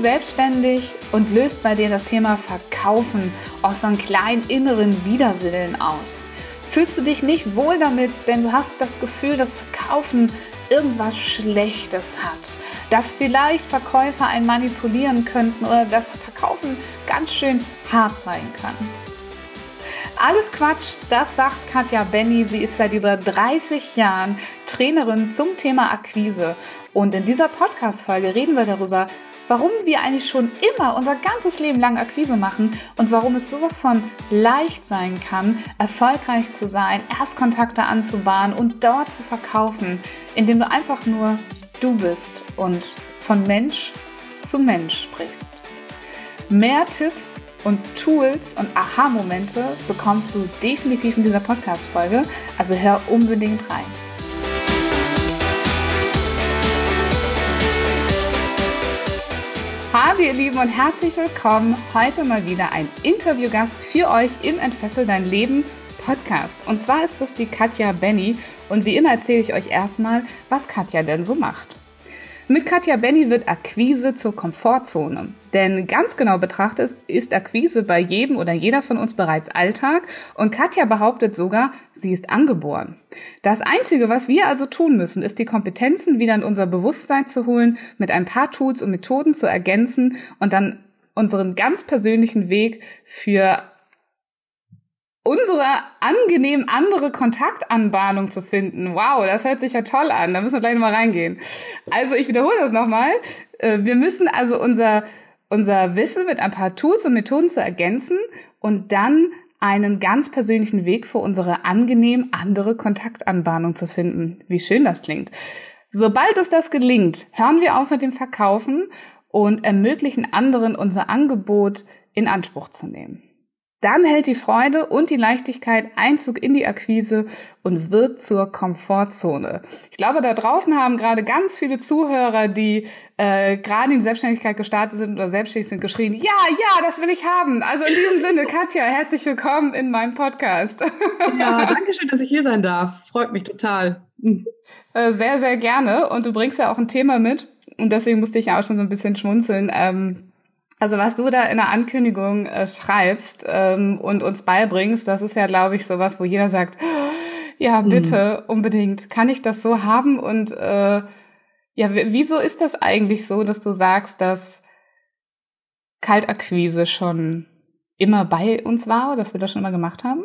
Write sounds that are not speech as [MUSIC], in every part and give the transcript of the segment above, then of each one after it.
Selbstständig und löst bei dir das Thema Verkaufen aus so einem kleinen inneren Widerwillen aus? Fühlst du dich nicht wohl damit, denn du hast das Gefühl, dass Verkaufen irgendwas Schlechtes hat, dass vielleicht Verkäufer einen manipulieren könnten oder dass Verkaufen ganz schön hart sein kann? Alles Quatsch, das sagt Katja Benny. Sie ist seit über 30 Jahren Trainerin zum Thema Akquise. Und in dieser Podcast-Folge reden wir darüber, warum wir eigentlich schon immer unser ganzes Leben lang Akquise machen und warum es sowas von leicht sein kann, erfolgreich zu sein, Erstkontakte anzubahnen und dort zu verkaufen, indem du einfach nur du bist und von Mensch zu Mensch sprichst. Mehr Tipps und Tools und Aha-Momente bekommst du definitiv in dieser Podcast-Folge, also hör unbedingt rein. Hallo ihr Lieben und herzlich willkommen. Heute mal wieder ein Interviewgast für euch im Entfessel dein Leben Podcast. Und zwar ist das die Katja Benny und wie immer erzähle ich euch erstmal, was Katja denn so macht. Mit Katja Benny wird Akquise zur Komfortzone. Denn ganz genau betrachtet ist Akquise bei jedem oder jeder von uns bereits Alltag und Katja behauptet sogar, sie ist angeboren. Das Einzige, was wir also tun müssen, ist die Kompetenzen wieder in unser Bewusstsein zu holen, mit ein paar Tools und Methoden zu ergänzen und dann unseren ganz persönlichen Weg für unsere angenehm andere Kontaktanbahnung zu finden. Wow, das hört sich ja toll an. Da müssen wir gleich nochmal reingehen. Also ich wiederhole das nochmal. Äh, wir müssen also unser, unser Wissen mit ein paar Tools und Methoden zu ergänzen und dann einen ganz persönlichen Weg für unsere angenehm andere Kontaktanbahnung zu finden. Wie schön das klingt. Sobald uns das gelingt, hören wir auf mit dem Verkaufen und ermöglichen anderen unser Angebot in Anspruch zu nehmen. Dann hält die Freude und die Leichtigkeit Einzug in die Akquise und wird zur Komfortzone. Ich glaube, da draußen haben gerade ganz viele Zuhörer, die äh, gerade in die Selbstständigkeit gestartet sind oder selbstständig sind, geschrien, ja, ja, das will ich haben. Also in diesem Sinne, [LAUGHS] Katja, herzlich willkommen in meinem Podcast. Ja, danke schön, dass ich hier sein darf. Freut mich total. [LAUGHS] Äh, sehr, sehr gerne. Und du bringst ja auch ein Thema mit. Und deswegen musste ich ja auch schon so ein bisschen schmunzeln. Ähm, also was du da in der Ankündigung äh, schreibst ähm, und uns beibringst, das ist ja, glaube ich, sowas, wo jeder sagt, ja, mhm. bitte, mhm. unbedingt, kann ich das so haben? Und äh, ja, wieso ist das eigentlich so, dass du sagst, dass Kaltakquise schon immer bei uns war, dass wir das schon immer gemacht haben?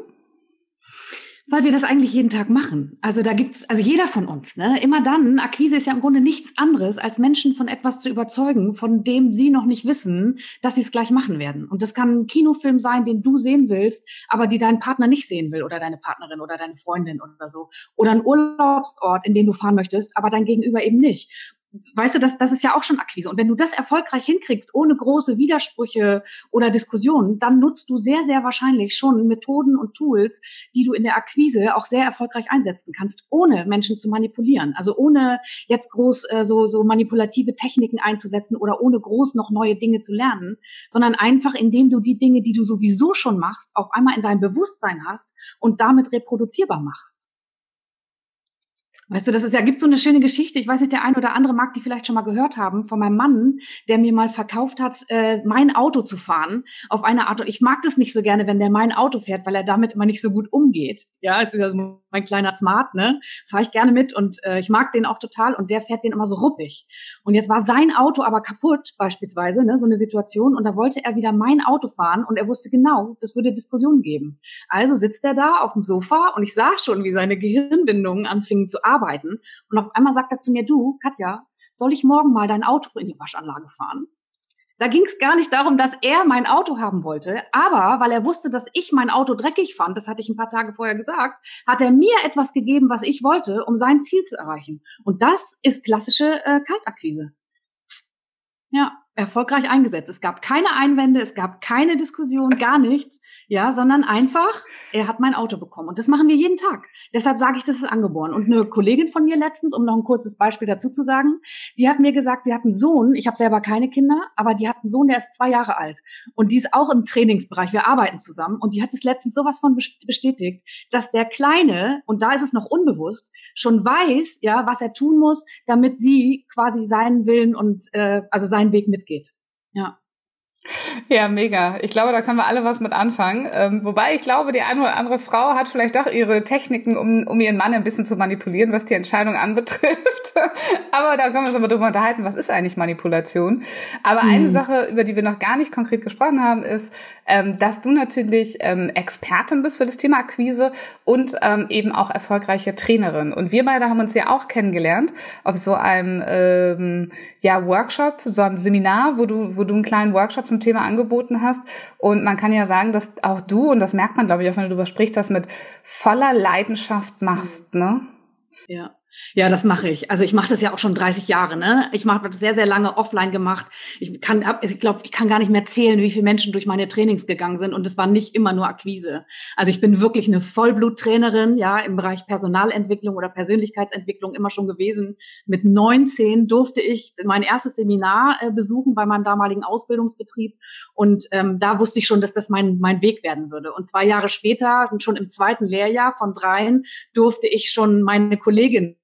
Weil wir das eigentlich jeden Tag machen. Also da gibt's, also jeder von uns, ne? Immer dann, Akquise ist ja im Grunde nichts anderes, als Menschen von etwas zu überzeugen, von dem sie noch nicht wissen, dass sie es gleich machen werden. Und das kann ein Kinofilm sein, den du sehen willst, aber die dein Partner nicht sehen will oder deine Partnerin oder deine Freundin oder so. Oder ein Urlaubsort, in den du fahren möchtest, aber dein Gegenüber eben nicht weißt du, das, das ist ja auch schon Akquise. Und wenn du das erfolgreich hinkriegst, ohne große Widersprüche oder Diskussionen, dann nutzt du sehr, sehr wahrscheinlich schon Methoden und Tools, die du in der Akquise auch sehr erfolgreich einsetzen kannst, ohne Menschen zu manipulieren. Also ohne jetzt groß äh, so, so manipulative Techniken einzusetzen oder ohne groß noch neue Dinge zu lernen, sondern einfach, indem du die Dinge, die du sowieso schon machst, auf einmal in deinem Bewusstsein hast und damit reproduzierbar machst. Weißt du, das ist ja, gibt so eine schöne Geschichte. Ich weiß nicht, der ein oder andere mag die vielleicht schon mal gehört haben von meinem Mann, der mir mal verkauft hat, äh, mein Auto zu fahren auf eine Art. Ich mag das nicht so gerne, wenn der mein Auto fährt, weil er damit immer nicht so gut umgeht. Ja, es ist ja so mein kleiner Smart, ne? Fahre ich gerne mit und äh, ich mag den auch total und der fährt den immer so ruppig. Und jetzt war sein Auto aber kaputt, beispielsweise, ne? So eine Situation und da wollte er wieder mein Auto fahren und er wusste genau, das würde Diskussionen geben. Also sitzt er da auf dem Sofa und ich sah schon, wie seine Gehirnbindungen anfingen zu arbeiten arbeiten. Und auf einmal sagt er zu mir, du, Katja, soll ich morgen mal dein Auto in die Waschanlage fahren? Da ging es gar nicht darum, dass er mein Auto haben wollte, aber weil er wusste, dass ich mein Auto dreckig fand, das hatte ich ein paar Tage vorher gesagt, hat er mir etwas gegeben, was ich wollte, um sein Ziel zu erreichen. Und das ist klassische äh, Kaltakquise. Ja. Erfolgreich eingesetzt. Es gab keine Einwände, es gab keine Diskussion, gar nichts ja, sondern einfach, er hat mein Auto bekommen. Und das machen wir jeden Tag. Deshalb sage ich, das ist angeboren. Und eine Kollegin von mir letztens, um noch ein kurzes Beispiel dazu zu sagen, die hat mir gesagt, sie hat einen Sohn, ich habe selber keine Kinder, aber die hat einen Sohn, der ist zwei Jahre alt. Und die ist auch im Trainingsbereich, wir arbeiten zusammen. Und die hat es letztens sowas von bestätigt, dass der Kleine, und da ist es noch unbewusst, schon weiß, ja, was er tun muss, damit sie quasi seinen Willen und äh, also seinen Weg mitgeht. Ja. Ja, mega. Ich glaube, da können wir alle was mit anfangen. Ähm, wobei ich glaube, die eine oder andere Frau hat vielleicht doch ihre Techniken, um, um ihren Mann ein bisschen zu manipulieren, was die Entscheidung anbetrifft. [LAUGHS] Aber da können wir uns aber drüber unterhalten, was ist eigentlich Manipulation. Aber mhm. eine Sache, über die wir noch gar nicht konkret gesprochen haben, ist, ähm, dass du natürlich ähm, Expertin bist für das Thema Akquise und ähm, eben auch erfolgreiche Trainerin. Und wir beide haben uns ja auch kennengelernt auf so einem ähm, ja, Workshop, so einem Seminar, wo du, wo du einen kleinen Workshop zum Thema angeboten hast. Und man kann ja sagen, dass auch du, und das merkt man, glaube ich, auch wenn du darüber sprichst, das mit voller Leidenschaft machst, ne? Ja. Ja, das mache ich. Also ich mache das ja auch schon 30 Jahre. Ne? Ich mache das sehr, sehr lange offline gemacht. Ich kann, ich glaube, ich kann gar nicht mehr zählen, wie viele Menschen durch meine Trainings gegangen sind. Und es war nicht immer nur Akquise. Also ich bin wirklich eine Vollbluttrainerin, ja, im Bereich Personalentwicklung oder Persönlichkeitsentwicklung immer schon gewesen. Mit 19 durfte ich mein erstes Seminar äh, besuchen bei meinem damaligen Ausbildungsbetrieb. Und ähm, da wusste ich schon, dass das mein, mein Weg werden würde. Und zwei Jahre später, schon im zweiten Lehrjahr von dreien, durfte ich schon meine Kollegin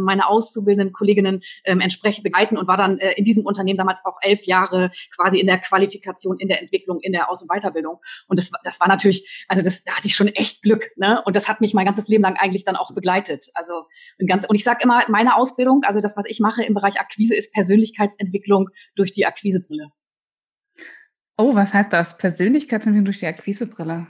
meine auszubildenden Kolleginnen ähm, entsprechend begleiten und war dann äh, in diesem Unternehmen damals auch elf Jahre quasi in der Qualifikation, in der Entwicklung, in der Aus- und Weiterbildung. Und das, das war natürlich, also das, da hatte ich schon echt Glück, ne? Und das hat mich mein ganzes Leben lang eigentlich dann auch begleitet. Also und ganz, und ich sage immer, meine Ausbildung, also das, was ich mache im Bereich Akquise, ist Persönlichkeitsentwicklung durch die Akquisebrille. Oh, was heißt das? Persönlichkeitsentwicklung durch die Akquisebrille?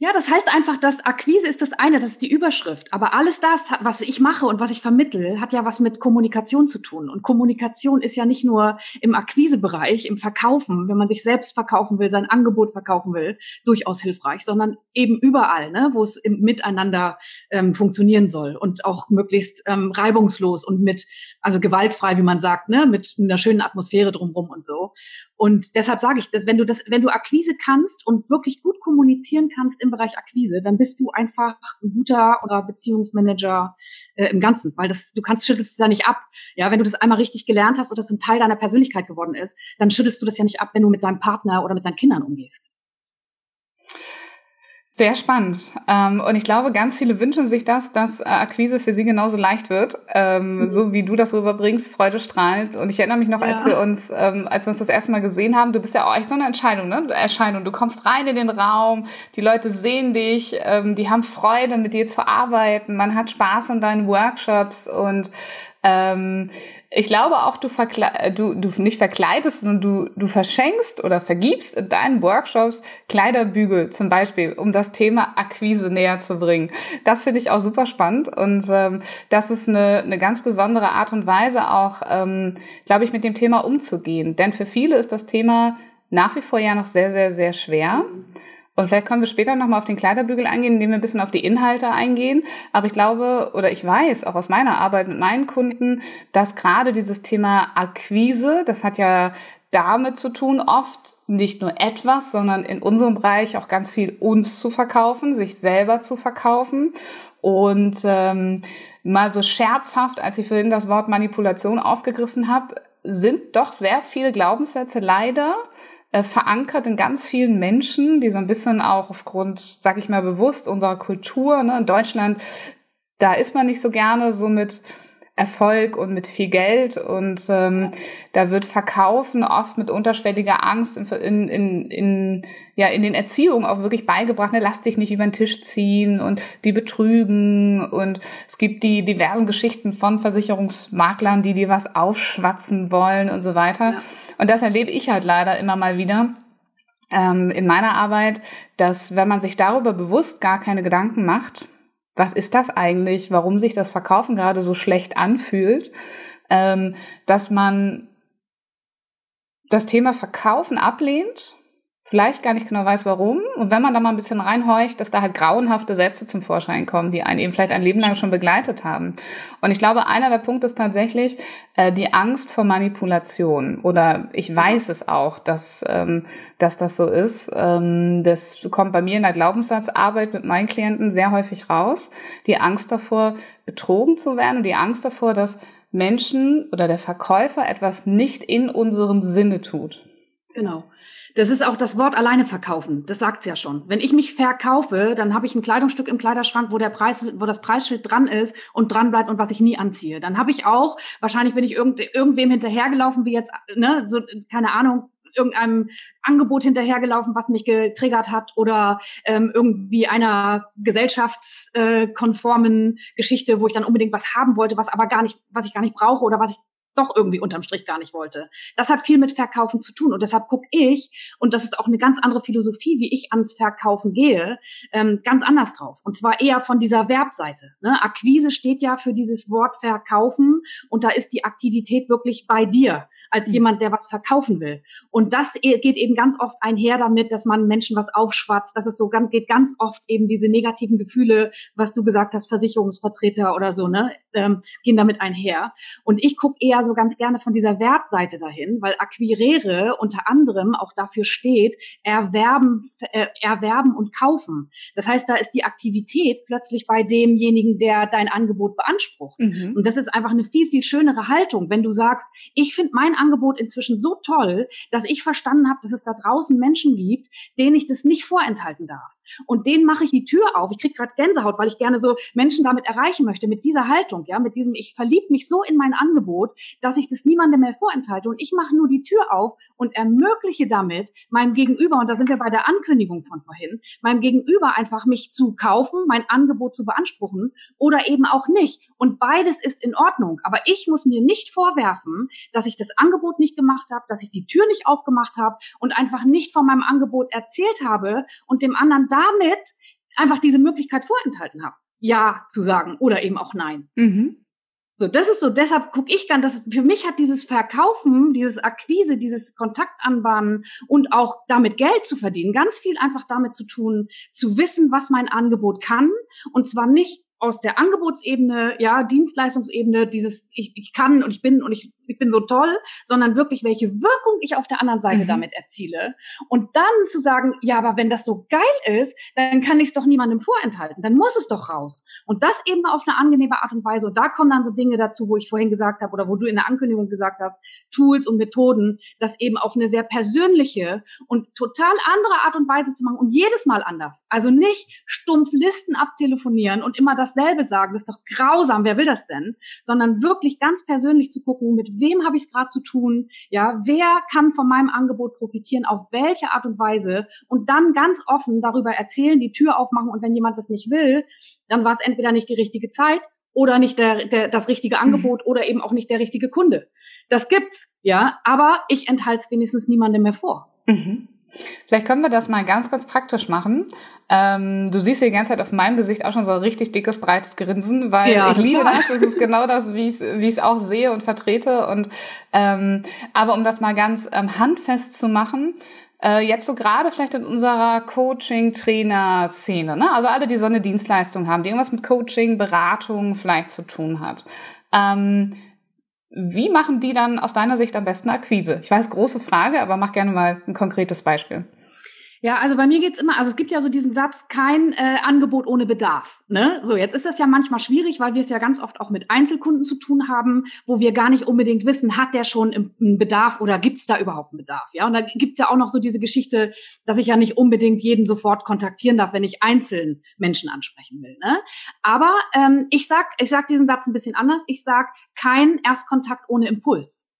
Ja, das heißt einfach, dass Akquise ist das eine, das ist die Überschrift. Aber alles das, was ich mache und was ich vermittel, hat ja was mit Kommunikation zu tun. Und Kommunikation ist ja nicht nur im Akquisebereich, im Verkaufen, wenn man sich selbst verkaufen will, sein Angebot verkaufen will, durchaus hilfreich, sondern eben überall, ne, wo es im Miteinander ähm, funktionieren soll und auch möglichst ähm, reibungslos und mit, also gewaltfrei, wie man sagt, ne, mit einer schönen Atmosphäre drumherum und so. Und deshalb sage ich, dass wenn du das, wenn du Akquise kannst und wirklich gut kommunizieren kannst im Bereich Akquise, dann bist du einfach ein guter oder Beziehungsmanager äh, im Ganzen, weil das, du kannst schüttelst es ja nicht ab. Ja, wenn du das einmal richtig gelernt hast und das ein Teil deiner Persönlichkeit geworden ist, dann schüttelst du das ja nicht ab, wenn du mit deinem Partner oder mit deinen Kindern umgehst. Sehr spannend. Ähm, und ich glaube, ganz viele wünschen sich das, dass äh, Akquise für sie genauso leicht wird, ähm, mhm. so wie du das rüberbringst, Freude strahlend. Und ich erinnere mich noch, ja. als wir uns, ähm, als wir uns das erste Mal gesehen haben, du bist ja auch echt so eine Entscheidung, ne? Erscheinung. Du kommst rein in den Raum, die Leute sehen dich, die haben Freude, mit dir zu arbeiten, man hat Spaß an deinen Workshops und ähm, ich glaube auch, du, verkle du, du nicht verkleidest, sondern du, du verschenkst oder vergibst in deinen Workshops Kleiderbügel zum Beispiel, um das Thema Akquise näher zu bringen. Das finde ich auch super spannend und ähm, das ist eine, eine ganz besondere Art und Weise auch, ähm, glaube ich, mit dem Thema umzugehen. Denn für viele ist das Thema nach wie vor ja noch sehr, sehr, sehr schwer. Und vielleicht können wir später nochmal auf den Kleiderbügel eingehen, indem wir ein bisschen auf die Inhalte eingehen. Aber ich glaube oder ich weiß auch aus meiner Arbeit mit meinen Kunden, dass gerade dieses Thema Akquise, das hat ja damit zu tun, oft nicht nur etwas, sondern in unserem Bereich auch ganz viel uns zu verkaufen, sich selber zu verkaufen. Und ähm, mal so scherzhaft, als ich vorhin das Wort Manipulation aufgegriffen habe, sind doch sehr viele Glaubenssätze leider äh, verankert in ganz vielen Menschen, die so ein bisschen auch aufgrund, sag ich mal bewusst, unserer Kultur, ne, in Deutschland, da ist man nicht so gerne so mit Erfolg und mit viel Geld und ähm, da wird Verkaufen oft mit unterschwelliger Angst in, in, in, ja, in den Erziehungen auch wirklich beigebracht, ne, lass dich nicht über den Tisch ziehen und die betrügen und es gibt die diversen Geschichten von Versicherungsmaklern, die dir was aufschwatzen wollen und so weiter. Ja. Und das erlebe ich halt leider immer mal wieder ähm, in meiner Arbeit, dass wenn man sich darüber bewusst gar keine Gedanken macht, was ist das eigentlich, warum sich das Verkaufen gerade so schlecht anfühlt, ähm, dass man das Thema Verkaufen ablehnt, vielleicht gar nicht genau weiß, warum. Und wenn man da mal ein bisschen reinhorcht, dass da halt grauenhafte Sätze zum Vorschein kommen, die einen eben vielleicht ein Leben lang schon begleitet haben. Und ich glaube, einer der Punkte ist tatsächlich äh, die Angst vor Manipulation. Oder ich weiß es auch, dass, ähm, dass das so ist. Ähm, das kommt bei mir in der Glaubenssatzarbeit mit meinen Klienten sehr häufig raus. Die Angst davor, betrogen zu werden und die Angst davor, dass Menschen oder der Verkäufer etwas nicht in unserem Sinne tut. Genau. Das ist auch das Wort alleine verkaufen. Das sagt's ja schon. Wenn ich mich verkaufe, dann habe ich ein Kleidungsstück im Kleiderschrank, wo der Preis, wo das Preisschild dran ist und dran bleibt und was ich nie anziehe. Dann habe ich auch, wahrscheinlich bin ich irgend, irgendwem hinterhergelaufen, wie jetzt, ne, so, keine Ahnung, irgendeinem Angebot hinterhergelaufen, was mich getriggert hat oder ähm, irgendwie einer gesellschaftskonformen äh, Geschichte, wo ich dann unbedingt was haben wollte, was aber gar nicht, was ich gar nicht brauche oder was ich doch irgendwie unterm Strich gar nicht wollte. Das hat viel mit Verkaufen zu tun und deshalb gucke ich, und das ist auch eine ganz andere Philosophie, wie ich ans Verkaufen gehe, ähm, ganz anders drauf. Und zwar eher von dieser Verbseite. Ne? Akquise steht ja für dieses Wort Verkaufen und da ist die Aktivität wirklich bei dir als mhm. jemand, der was verkaufen will. Und das e-, geht eben ganz oft einher damit, dass man Menschen was aufschwatzt. Das ist so ganz, geht ganz oft eben diese negativen Gefühle, was du gesagt hast, Versicherungsvertreter oder so, ne, ähm, gehen damit einher. Und ich gucke eher so ganz gerne von dieser Verbseite dahin, weil acquirere unter anderem auch dafür steht, erwerben, äh, erwerben und kaufen. Das heißt, da ist die Aktivität plötzlich bei demjenigen, der dein Angebot beansprucht. Mhm. Und das ist einfach eine viel, viel schönere Haltung, wenn du sagst, ich finde mein Angebot inzwischen so toll, dass ich verstanden habe, dass es da draußen Menschen gibt, denen ich das nicht vorenthalten darf. Und denen mache ich die Tür auf. Ich kriege gerade Gänsehaut, weil ich gerne so Menschen damit erreichen möchte, mit dieser Haltung, ja, mit diesem, ich verliebe mich so in mein Angebot, dass ich das niemandem mehr vorenthalte. Und ich mache nur die Tür auf und ermögliche damit meinem Gegenüber, und da sind wir bei der Ankündigung von vorhin, meinem Gegenüber einfach mich zu kaufen, mein Angebot zu beanspruchen oder eben auch nicht. Und beides ist in Ordnung. Aber ich muss mir nicht vorwerfen, dass ich das Angebot Angebot nicht gemacht habe, dass ich die Tür nicht aufgemacht habe und einfach nicht von meinem Angebot erzählt habe und dem anderen damit einfach diese Möglichkeit vorenthalten habe, ja zu sagen oder eben auch nein. Mhm. So, das ist so, deshalb gucke ich gern, dass für mich hat dieses Verkaufen, dieses Akquise, dieses Kontaktanbahnen und auch damit Geld zu verdienen, ganz viel einfach damit zu tun, zu wissen, was mein Angebot kann. Und zwar nicht aus der Angebotsebene, ja, Dienstleistungsebene, dieses ich, ich kann und ich bin und ich, ich bin so toll, sondern wirklich, welche Wirkung ich auf der anderen Seite mhm. damit erziele. Und dann zu sagen, ja, aber wenn das so geil ist, dann kann ich es doch niemandem vorenthalten, dann muss es doch raus. Und das eben auf eine angenehme Art und Weise. Und da kommen dann so Dinge dazu, wo ich vorhin gesagt habe oder wo du in der Ankündigung gesagt hast, Tools und Methoden, das eben auf eine sehr persönliche und total andere Art und Weise zu machen und jedes Mal anders. Also nicht stumpf Listen abtelefonieren und immer das dasselbe sagen, das ist doch grausam, wer will das denn? Sondern wirklich ganz persönlich zu gucken, mit wem habe ich es gerade zu tun? Ja, wer kann von meinem Angebot profitieren, auf welche Art und Weise? Und dann ganz offen darüber erzählen, die Tür aufmachen und wenn jemand das nicht will, dann war es entweder nicht die richtige Zeit oder nicht der, der, das richtige mhm. Angebot oder eben auch nicht der richtige Kunde. Das gibt's, ja, aber ich enthalte es wenigstens niemandem mehr vor. Mhm. Vielleicht können wir das mal ganz, ganz praktisch machen. Ähm, du siehst hier die ganze Zeit auf meinem Gesicht auch schon so ein richtig dickes, breites Grinsen, weil ja, ich liebe das. Es ist genau das, wie ich es auch sehe und vertrete. Und ähm, aber um das mal ganz ähm, handfest zu machen, äh, jetzt so gerade vielleicht in unserer Coaching-Trainer-Szene, ne? also alle, die so eine Dienstleistung haben, die irgendwas mit Coaching, Beratung vielleicht zu tun hat. Ähm, wie machen die dann aus deiner Sicht am besten Akquise? Ich weiß, große Frage, aber mach gerne mal ein konkretes Beispiel. Ja, also bei mir geht's immer, also es gibt ja so diesen Satz, kein äh, Angebot ohne Bedarf. Ne? So, jetzt ist das ja manchmal schwierig, weil wir es ja ganz oft auch mit Einzelkunden zu tun haben, wo wir gar nicht unbedingt wissen, hat der schon einen Bedarf oder gibt's da überhaupt einen Bedarf? Ja, und da gibt's ja auch noch so diese Geschichte, dass ich ja nicht unbedingt jeden sofort kontaktieren darf, wenn ich einzeln Menschen ansprechen will. Ne? Aber ähm, ich sag, ich sag diesen Satz ein bisschen anders. Ich sag kein Erstkontakt ohne Impuls.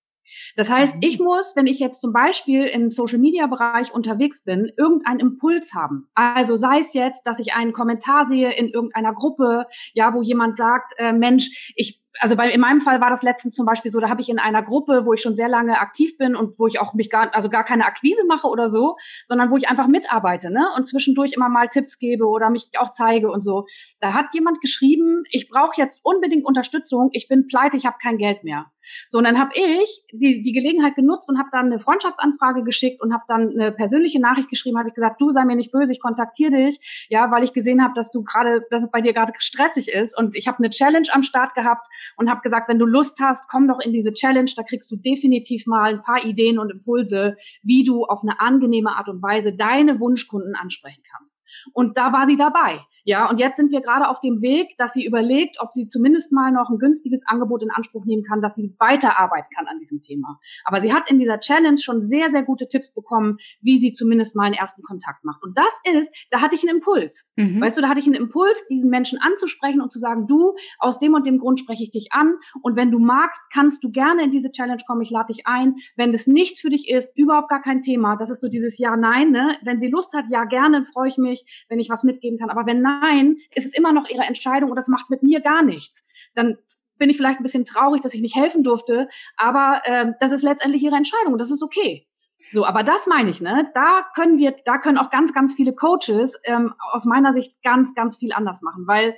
Das heißt, mhm. ich muss, wenn ich jetzt zum Beispiel im Social-Media-Bereich unterwegs bin, irgendeinen Impuls haben. Also sei es jetzt, dass ich einen Kommentar sehe in irgendeiner Gruppe, ja, wo jemand sagt, äh, Mensch, ich also bei, in meinem Fall war das letztens zum Beispiel so, da habe ich in einer Gruppe, wo ich schon sehr lange aktiv bin und wo ich auch mich gar, also gar keine Akquise mache oder so, sondern wo ich einfach mitarbeite, ne? Und zwischendurch immer mal Tipps gebe oder mich auch zeige und so. Da hat jemand geschrieben, ich brauche jetzt unbedingt Unterstützung, ich bin pleite, ich habe kein Geld mehr. So, und dann habe ich die, die Gelegenheit genutzt und habe dann eine Freundschaftsanfrage geschickt und habe dann eine persönliche Nachricht geschrieben, habe ich gesagt, du sei mir nicht böse, ich kontaktiere dich, ja, weil ich gesehen habe, dass du gerade, dass es bei dir gerade stressig ist und ich habe eine Challenge am Start gehabt und habe gesagt, wenn du Lust hast, komm doch in diese Challenge, da kriegst du definitiv mal ein paar Ideen und Impulse, wie du auf eine angenehme Art und Weise deine Wunschkunden ansprechen kannst. Und da war sie dabei. Ja, und jetzt sind wir gerade auf dem Weg, dass sie überlegt, ob sie zumindest mal noch ein günstiges Angebot in Anspruch nehmen kann, dass sie weiterarbeiten kann an diesem Thema. Aber sie hat in dieser Challenge schon sehr, sehr gute Tipps bekommen, wie sie zumindest mal einen ersten Kontakt macht. Und das ist, da hatte ich einen Impuls. Mhm. Weißt du, da hatte ich einen Impuls, diesen Menschen anzusprechen und zu sagen, du, aus dem und dem Grund spreche ich dich an. Und wenn du magst, kannst du gerne in diese Challenge kommen. Ich lade dich ein. Wenn das nichts für dich ist, überhaupt gar kein Thema. Das ist so dieses Ja, Nein, ne? Wenn sie Lust hat, ja, gerne, freue ich mich, wenn ich was mitgeben kann. Aber wenn nein, nein, ist es immer noch ihre Entscheidung und das macht mit mir gar nichts. Dann bin ich vielleicht ein bisschen traurig, dass ich nicht helfen durfte, aber äh, das ist letztendlich ihre Entscheidung und das ist okay. So, aber das meine ich, ne? Da können wir, da können auch ganz, ganz viele Coaches ähm, aus meiner Sicht ganz, ganz viel anders machen, weil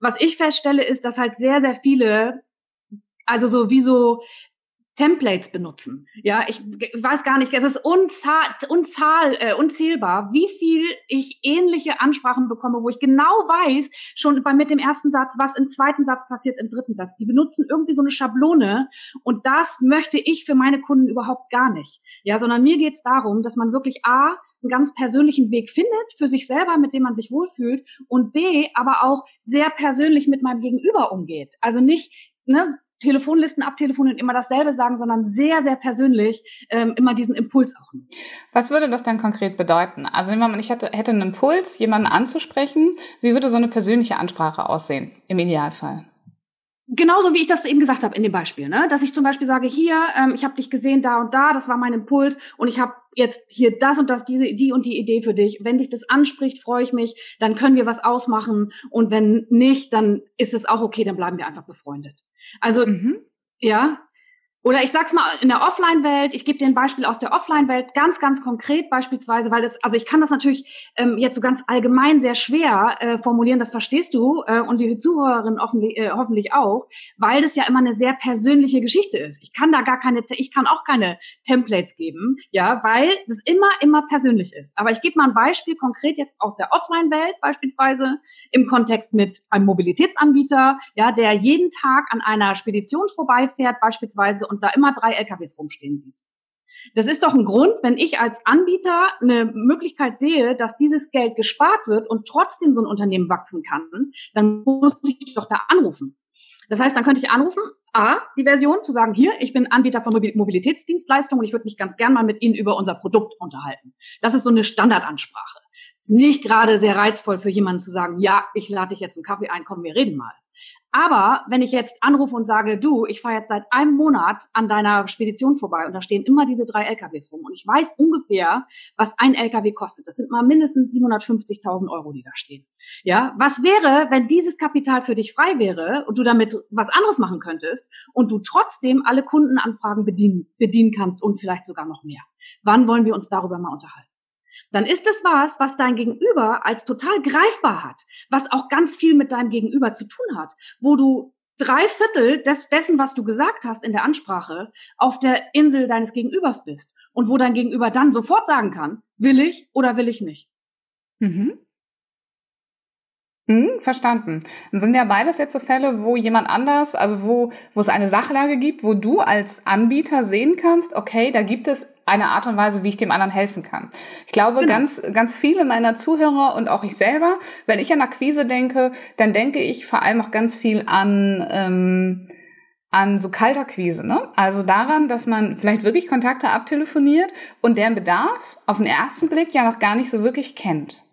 was ich feststelle, ist, dass halt sehr, sehr viele also so wie so Templates benutzen. Ja, ich weiß gar nicht, es ist unzahl, unzahl, äh, unzählbar, wie viel ich ähnliche Ansprachen bekomme, wo ich genau weiß, schon bei, mit dem ersten Satz, was im zweiten Satz passiert, im dritten Satz. Die benutzen irgendwie so eine Schablone und das möchte ich für meine Kunden überhaupt gar nicht. Ja, sondern mir geht es darum, dass man wirklich A, einen ganz persönlichen Weg findet für sich selber, mit dem man sich wohlfühlt und B, aber auch sehr persönlich mit meinem Gegenüber umgeht. Also nicht, ne, Telefonlisten abtelefonieren immer dasselbe sagen, sondern sehr, sehr persönlich ähm, immer diesen Impuls auch. Was würde das dann konkret bedeuten? Also wir mal, ich hätte, hätte einen Impuls, jemanden anzusprechen. Wie würde so eine persönliche Ansprache aussehen im Idealfall? Genauso wie ich das eben gesagt habe in dem Beispiel, ne? dass ich zum Beispiel sage, hier, ähm, ich habe dich gesehen da und da, das war mein Impuls und ich habe jetzt hier das und das, diese, die und die Idee für dich. Wenn dich das anspricht, freue ich mich, dann können wir was ausmachen und wenn nicht, dann ist es auch okay, dann bleiben wir einfach befreundet. Also, mhm. ja, oder ich sag's mal in der Offline-Welt, ich gebe dir ein Beispiel aus der Offline-Welt, ganz, ganz konkret beispielsweise, weil es, also ich kann das natürlich ähm, jetzt so ganz allgemein sehr schwer äh, formulieren, das verstehst du äh, und die Zuhörerin äh, hoffentlich auch, weil das ja immer eine sehr persönliche Geschichte ist. Ich kann da gar keine, ich kann auch keine Templates geben, ja, weil das immer, immer persönlich ist. Aber ich gebe mal ein Beispiel konkret jetzt aus der Offline-Welt beispielsweise im Kontext mit einem Mobilitätsanbieter, ja, der jeden Tag an einer Spedition vorbeifährt beispielsweise und da immer drei LKWs rumstehen sieht. Das ist doch ein Grund, wenn ich als Anbieter eine Möglichkeit sehe, dass dieses Geld gespart wird und trotzdem so ein Unternehmen wachsen kann, dann muss ich doch da anrufen. Das heißt, dann könnte ich anrufen, A, die Version, zu sagen, hier, ich bin Anbieter von Mobilitätsdienstleistungen und ich würde mich ganz gern mal mit Ihnen über unser Produkt unterhalten. Das ist so eine Standardansprache. Ist nicht gerade sehr reizvoll für jemanden zu sagen, ja, ich lade dich jetzt einen Kaffee ein, komm, wir reden mal. Aber wenn ich jetzt anrufe und sage, du, ich fahre jetzt seit einem Monat an deiner Spedition vorbei und da stehen immer diese drei LKWs rum und ich weiß ungefähr, was ein LKW kostet. Das sind mal mindestens 750.000 Euro, die da stehen. Ja, was wäre, wenn dieses Kapital für dich frei wäre und du damit was anderes machen könntest und du trotzdem alle Kundenanfragen bedienen, bedienen kannst und vielleicht sogar noch mehr? Wann wollen wir uns darüber mal unterhalten? Dann ist es was, was dein Gegenüber als total greifbar hat, was auch ganz viel mit deinem Gegenüber zu tun hat, wo du drei Viertel des, dessen, was du gesagt hast in der Ansprache, auf der Insel deines Gegenübers bist und wo dein Gegenüber dann sofort sagen kann, will ich oder will ich nicht. Mhm. Hm, verstanden. Dann sind ja beides jetzt so Fälle, wo jemand anders, also wo, wo es eine Sachlage gibt, wo du als Anbieter sehen kannst, okay, da gibt es eine Art und Weise, wie ich dem anderen helfen kann. Ich glaube, genau. ganz, ganz viele meiner Zuhörer und auch ich selber, wenn ich an Akquise denke, dann denke ich vor allem auch ganz viel an, ähm, an so Kaltakquise, ne? Also daran, dass man vielleicht wirklich Kontakte abtelefoniert und deren Bedarf auf den ersten Blick ja noch gar nicht so wirklich kennt.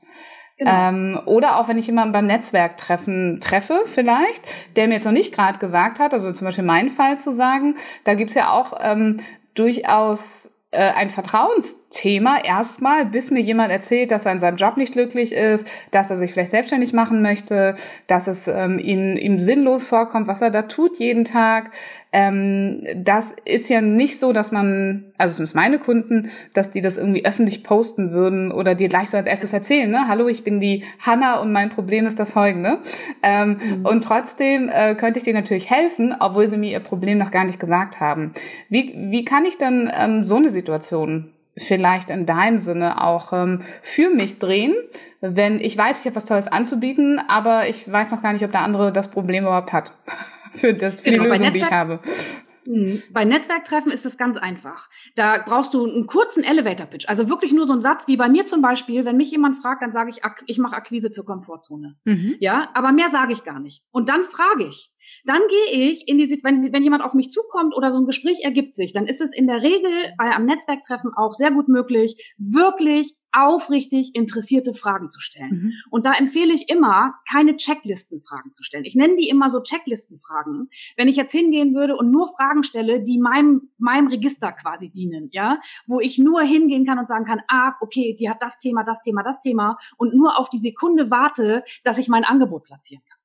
Genau. Ähm, oder auch wenn ich jemanden beim Netzwerktreffen treffe, vielleicht, der mir jetzt noch nicht gerade gesagt hat, also zum Beispiel meinen Fall zu sagen, da gibt's ja auch ähm, durchaus äh, ein Vertrauens Thema erstmal, bis mir jemand erzählt, dass er in seinem Job nicht glücklich ist, dass er sich vielleicht selbstständig machen möchte, dass es ähm, ihm, ihm sinnlos vorkommt, was er da tut jeden Tag. Ähm, das ist ja nicht so, dass man, also zumindest meine Kunden, dass die das irgendwie öffentlich posten würden oder dir gleich so als erstes erzählen, ne? Hallo, ich bin die Hanna und mein Problem ist das folgende. Ähm, mhm. Und trotzdem äh, könnte ich dir natürlich helfen, obwohl sie mir ihr Problem noch gar nicht gesagt haben. Wie, wie kann ich dann ähm, so eine Situation vielleicht in deinem Sinne auch ähm, für mich drehen, wenn ich weiß, ich habe was Tolles anzubieten, aber ich weiß noch gar nicht, ob der andere das Problem überhaupt hat [LAUGHS] für, das, für genau, die Lösung, die ich habe. Hm, bei Netzwerktreffen ist es ganz einfach. Da brauchst du einen kurzen Elevator-Pitch. Also wirklich nur so einen Satz wie bei mir zum Beispiel, wenn mich jemand fragt, dann sage ich, ich mache Akquise zur Komfortzone. Mhm. Ja, aber mehr sage ich gar nicht. Und dann frage ich. Dann gehe ich in die, wenn, wenn jemand auf mich zukommt oder so ein Gespräch ergibt sich, dann ist es in der Regel bei einem Netzwerktreffen auch sehr gut möglich, wirklich aufrichtig interessierte Fragen zu stellen. Mhm. Und da empfehle ich immer, keine Checklistenfragen zu stellen. Ich nenne die immer so Checklistenfragen. Wenn ich jetzt hingehen würde und nur Fragen stelle, die meinem, meinem Register quasi dienen, ja, wo ich nur hingehen kann und sagen kann, ah, okay, die hat das Thema, das Thema, das Thema und nur auf die Sekunde warte, dass ich mein Angebot platzieren kann.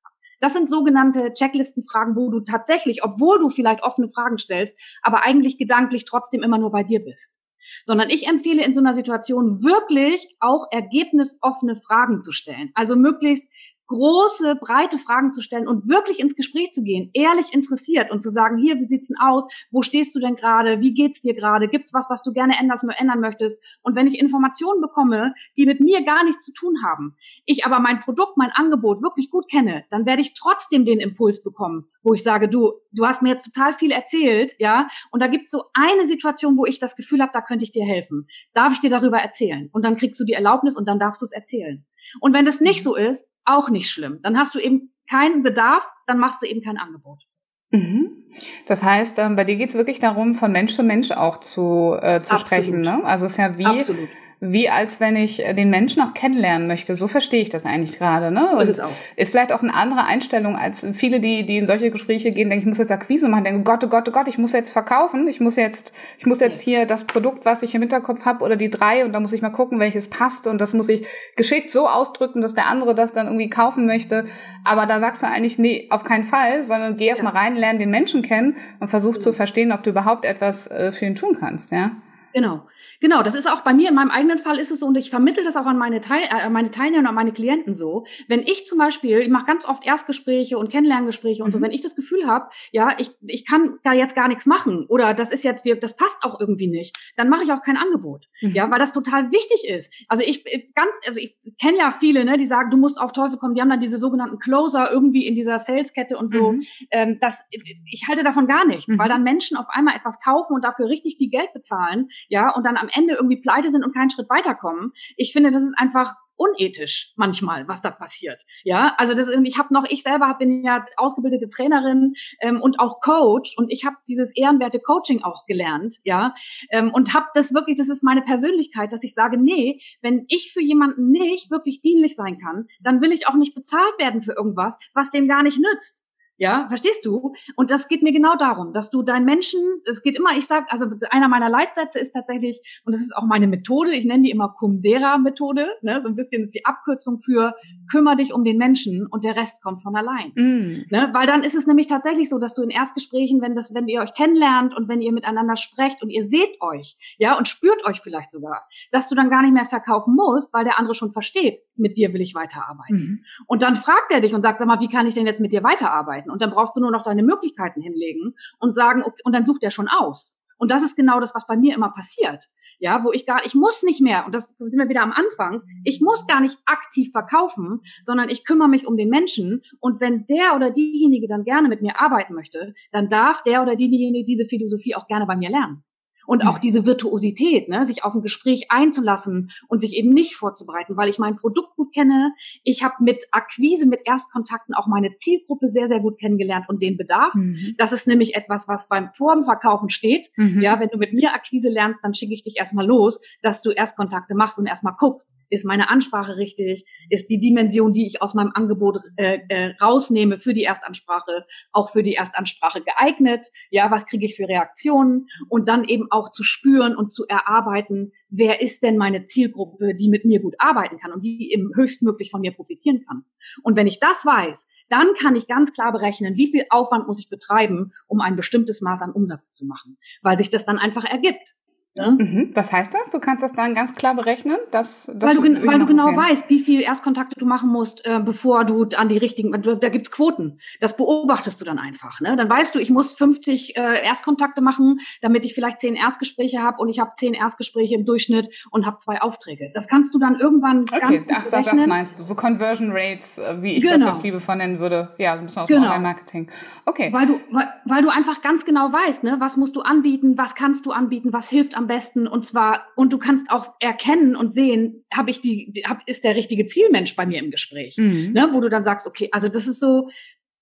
Das sind sogenannte Checklistenfragen, wo du tatsächlich, obwohl du vielleicht offene Fragen stellst, aber eigentlich gedanklich trotzdem immer nur bei dir bist sondern ich empfehle in so einer Situation wirklich auch ergebnisoffene Fragen zu stellen. Also möglichst große, breite Fragen zu stellen und wirklich ins Gespräch zu gehen, ehrlich interessiert und zu sagen, hier, wie sieht's denn aus? Wo stehst du denn gerade? Wie geht's dir gerade? Gibt's was, was du gerne ändern, ändern möchtest? Und wenn ich Informationen bekomme, die mit mir gar nichts zu tun haben, ich aber mein Produkt, mein Angebot wirklich gut kenne, dann werde ich trotzdem den Impuls bekommen, wo ich sage, du, du hast mir jetzt total viel erzählt, ja, und da gibt's so eine Situation, wo ich das Gefühl habe, da könnte ich dir helfen. Darf ich dir darüber erzählen? Und dann kriegst du die Erlaubnis und dann darfst du es erzählen. Und wenn das nicht mhm. so ist, auch nicht schlimm. Dann hast du eben keinen Bedarf, dann machst du eben kein Angebot. Mhm. Das heißt, ähm, bei dir geht's wirklich darum, von Mensch zu Mensch auch zu, äh, zu sprechen. Ne? Also es ist ja wie, Absolut wie als wenn ich äh, den Menschen auch kennenlernen möchte. So verstehe ich das eigentlich gerade. Ne? So ist es auch. Ist vielleicht auch eine andere Einstellung als viele, die, die in solche Gespräche gehen, denken, ich muss jetzt Akquise machen, denken, Gott, oh Gott, oh Gott, ich muss jetzt verkaufen, ich muss jetzt, ich muss jetzt hier das Produkt, was ich im Hinterkopf habe, oder die drei, und da muss ich mal gucken, welches passt, und das muss ich geschickt so ausdrücken, dass der andere das dann irgendwie kaufen möchte. Aber da sagst du eigentlich, nee, auf keinen Fall, sondern geh erst ja. mal rein, lern den Menschen kennen und versuch genau. zu verstehen, ob du überhaupt etwas äh, für ihn tun kannst, ja. Genau. Genau, das ist auch bei mir, in meinem eigenen Fall ist es so, und ich vermittel das auch an meine, Teil, äh, meine Teilnehmer und an meine Klienten so. Wenn ich zum Beispiel, ich mache ganz oft Erstgespräche und Kennenlerngespräche und mhm. so, wenn ich das Gefühl habe, ja, ich, ich kann da jetzt gar nichts machen oder das ist jetzt, das passt auch irgendwie nicht, dann mache ich auch kein Angebot. Mhm. Ja, weil das total wichtig ist. Also ich ganz, also ich kenne ja viele, ne, die sagen, du musst auf Teufel kommen, die haben dann diese sogenannten Closer irgendwie in dieser Saleskette und so. Mhm. Ähm, das, ich halte davon gar nichts, weil mhm. dann Menschen auf einmal etwas kaufen und dafür richtig viel Geld bezahlen, ja, und dann am Ende irgendwie pleite sind und keinen Schritt weiterkommen. Ich finde, das ist einfach unethisch manchmal, was da passiert. Ja, also das ich habe noch ich selber bin ja ausgebildete Trainerin ähm, und auch Coach und ich habe dieses ehrenwerte Coaching auch gelernt, ja, ähm, und habe das wirklich, das ist meine Persönlichkeit, dass ich sage, nee, wenn ich für jemanden nicht wirklich dienlich sein kann, dann will ich auch nicht bezahlt werden für irgendwas, was dem gar nicht nützt. Ja, verstehst du? Und das geht mir genau darum, dass du deinen Menschen, es geht immer, ich sag, also einer meiner Leitsätze ist tatsächlich, und das ist auch meine Methode, ich nenne die immer Kumdera-Methode, ne, so ein bisschen ist die Abkürzung für kümmere dich um den Menschen und der Rest kommt von allein. Mm. Ne, weil dann ist es nämlich tatsächlich so, dass du in Erstgesprächen, wenn das, wenn ihr euch kennenlernt und wenn ihr miteinander sprecht und ihr seht euch, ja, und spürt euch vielleicht sogar, dass du dann gar nicht mehr verkaufen musst, weil der andere schon versteht, mit dir will ich weiterarbeiten. Mm. Und dann fragt er dich und sagt, sag mal, wie kann ich denn jetzt mit dir weiterarbeiten? Arbeiten. Und dann brauchst du nur noch deine Möglichkeiten hinlegen und sagen, okay, und dann sucht er schon aus. Und das ist genau das, was bei mir immer passiert. Ja, wo ich gar, ich muss nicht mehr, und das sind wir wieder am Anfang, ich muss gar nicht aktiv verkaufen, sondern ich kümmere mich um den Menschen. Und wenn der oder diejenige dann gerne mit mir arbeiten möchte, dann darf der oder diejenige diese Philosophie auch gerne bei mir lernen. Und auch diese Virtuosität, ne, sich auf ein Gespräch einzulassen und sich eben nicht vorzubereiten, weil ich mein Produkt gut kenne. Ich habe mit Akquise, mit Erstkontakten auch meine Zielgruppe sehr, sehr gut kennengelernt und den Bedarf. Mhm. Das ist nämlich etwas, was beim Formverkaufen steht. Mhm. Ja, wenn du mit mir Akquise lernst, dann schicke ich dich erstmal los, dass du Erstkontakte machst und erstmal guckst, ist meine Ansprache richtig, ist die Dimension, die ich aus meinem Angebot äh, äh, rausnehme für die Erstansprache, auch für die Erstansprache geeignet. Ja, was kriege ich für Reaktionen? Und dann eben auch zu spüren und zu erarbeiten, wer ist denn meine Zielgruppe, die mit mir gut arbeiten kann und die eben höchstmöglich von mir profitieren kann. Und wenn ich das weiß, dann kann ich ganz klar berechnen, wie viel Aufwand muss ich betreiben, um ein bestimmtes Maß an Umsatz zu machen, weil sich das dann einfach ergibt. Ne? Mhm. Was heißt das? Du kannst das dann ganz klar berechnen? Dass, dass weil du, weil du genau sehen. weißt, wie viel Erstkontakte du machen musst, äh, bevor du an die richtigen, da gibt's Quoten. Das beobachtest du dann einfach. Ne? Dann weißt du, ich muss 50 äh, Erstkontakte machen, damit ich vielleicht 10 Erstgespräche habe und ich habe 10 Erstgespräche im Durchschnitt und habe zwei Aufträge. Das kannst du dann irgendwann okay. ganz gut Ach, berechnen. das meinst du. So Conversion Rates, äh, wie ich genau. das jetzt liebevoll nennen würde. Ja, ein bisschen aus genau. Online-Marketing. Okay. Weil du, weil, weil du einfach ganz genau weißt, ne, was musst du anbieten, was kannst du anbieten, was hilft am besten und zwar und du kannst auch erkennen und sehen, habe ich die, hab, ist der richtige Zielmensch bei mir im Gespräch, mhm. ne, wo du dann sagst, okay, also das ist so,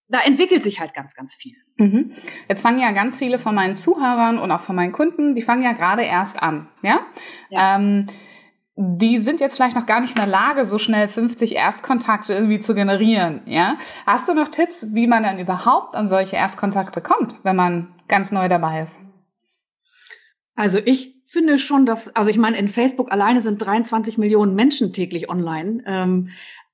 da entwickelt sich halt ganz, ganz viel. Mhm. Jetzt fangen ja ganz viele von meinen Zuhörern und auch von meinen Kunden, die fangen ja gerade erst an, ja. ja. Ähm, die sind jetzt vielleicht noch gar nicht in der Lage, so schnell 50 Erstkontakte irgendwie zu generieren, ja? Hast du noch Tipps, wie man dann überhaupt an solche Erstkontakte kommt, wenn man ganz neu dabei ist? Also ich finde schon, dass, also ich meine, in Facebook alleine sind 23 Millionen Menschen täglich online. Ähm,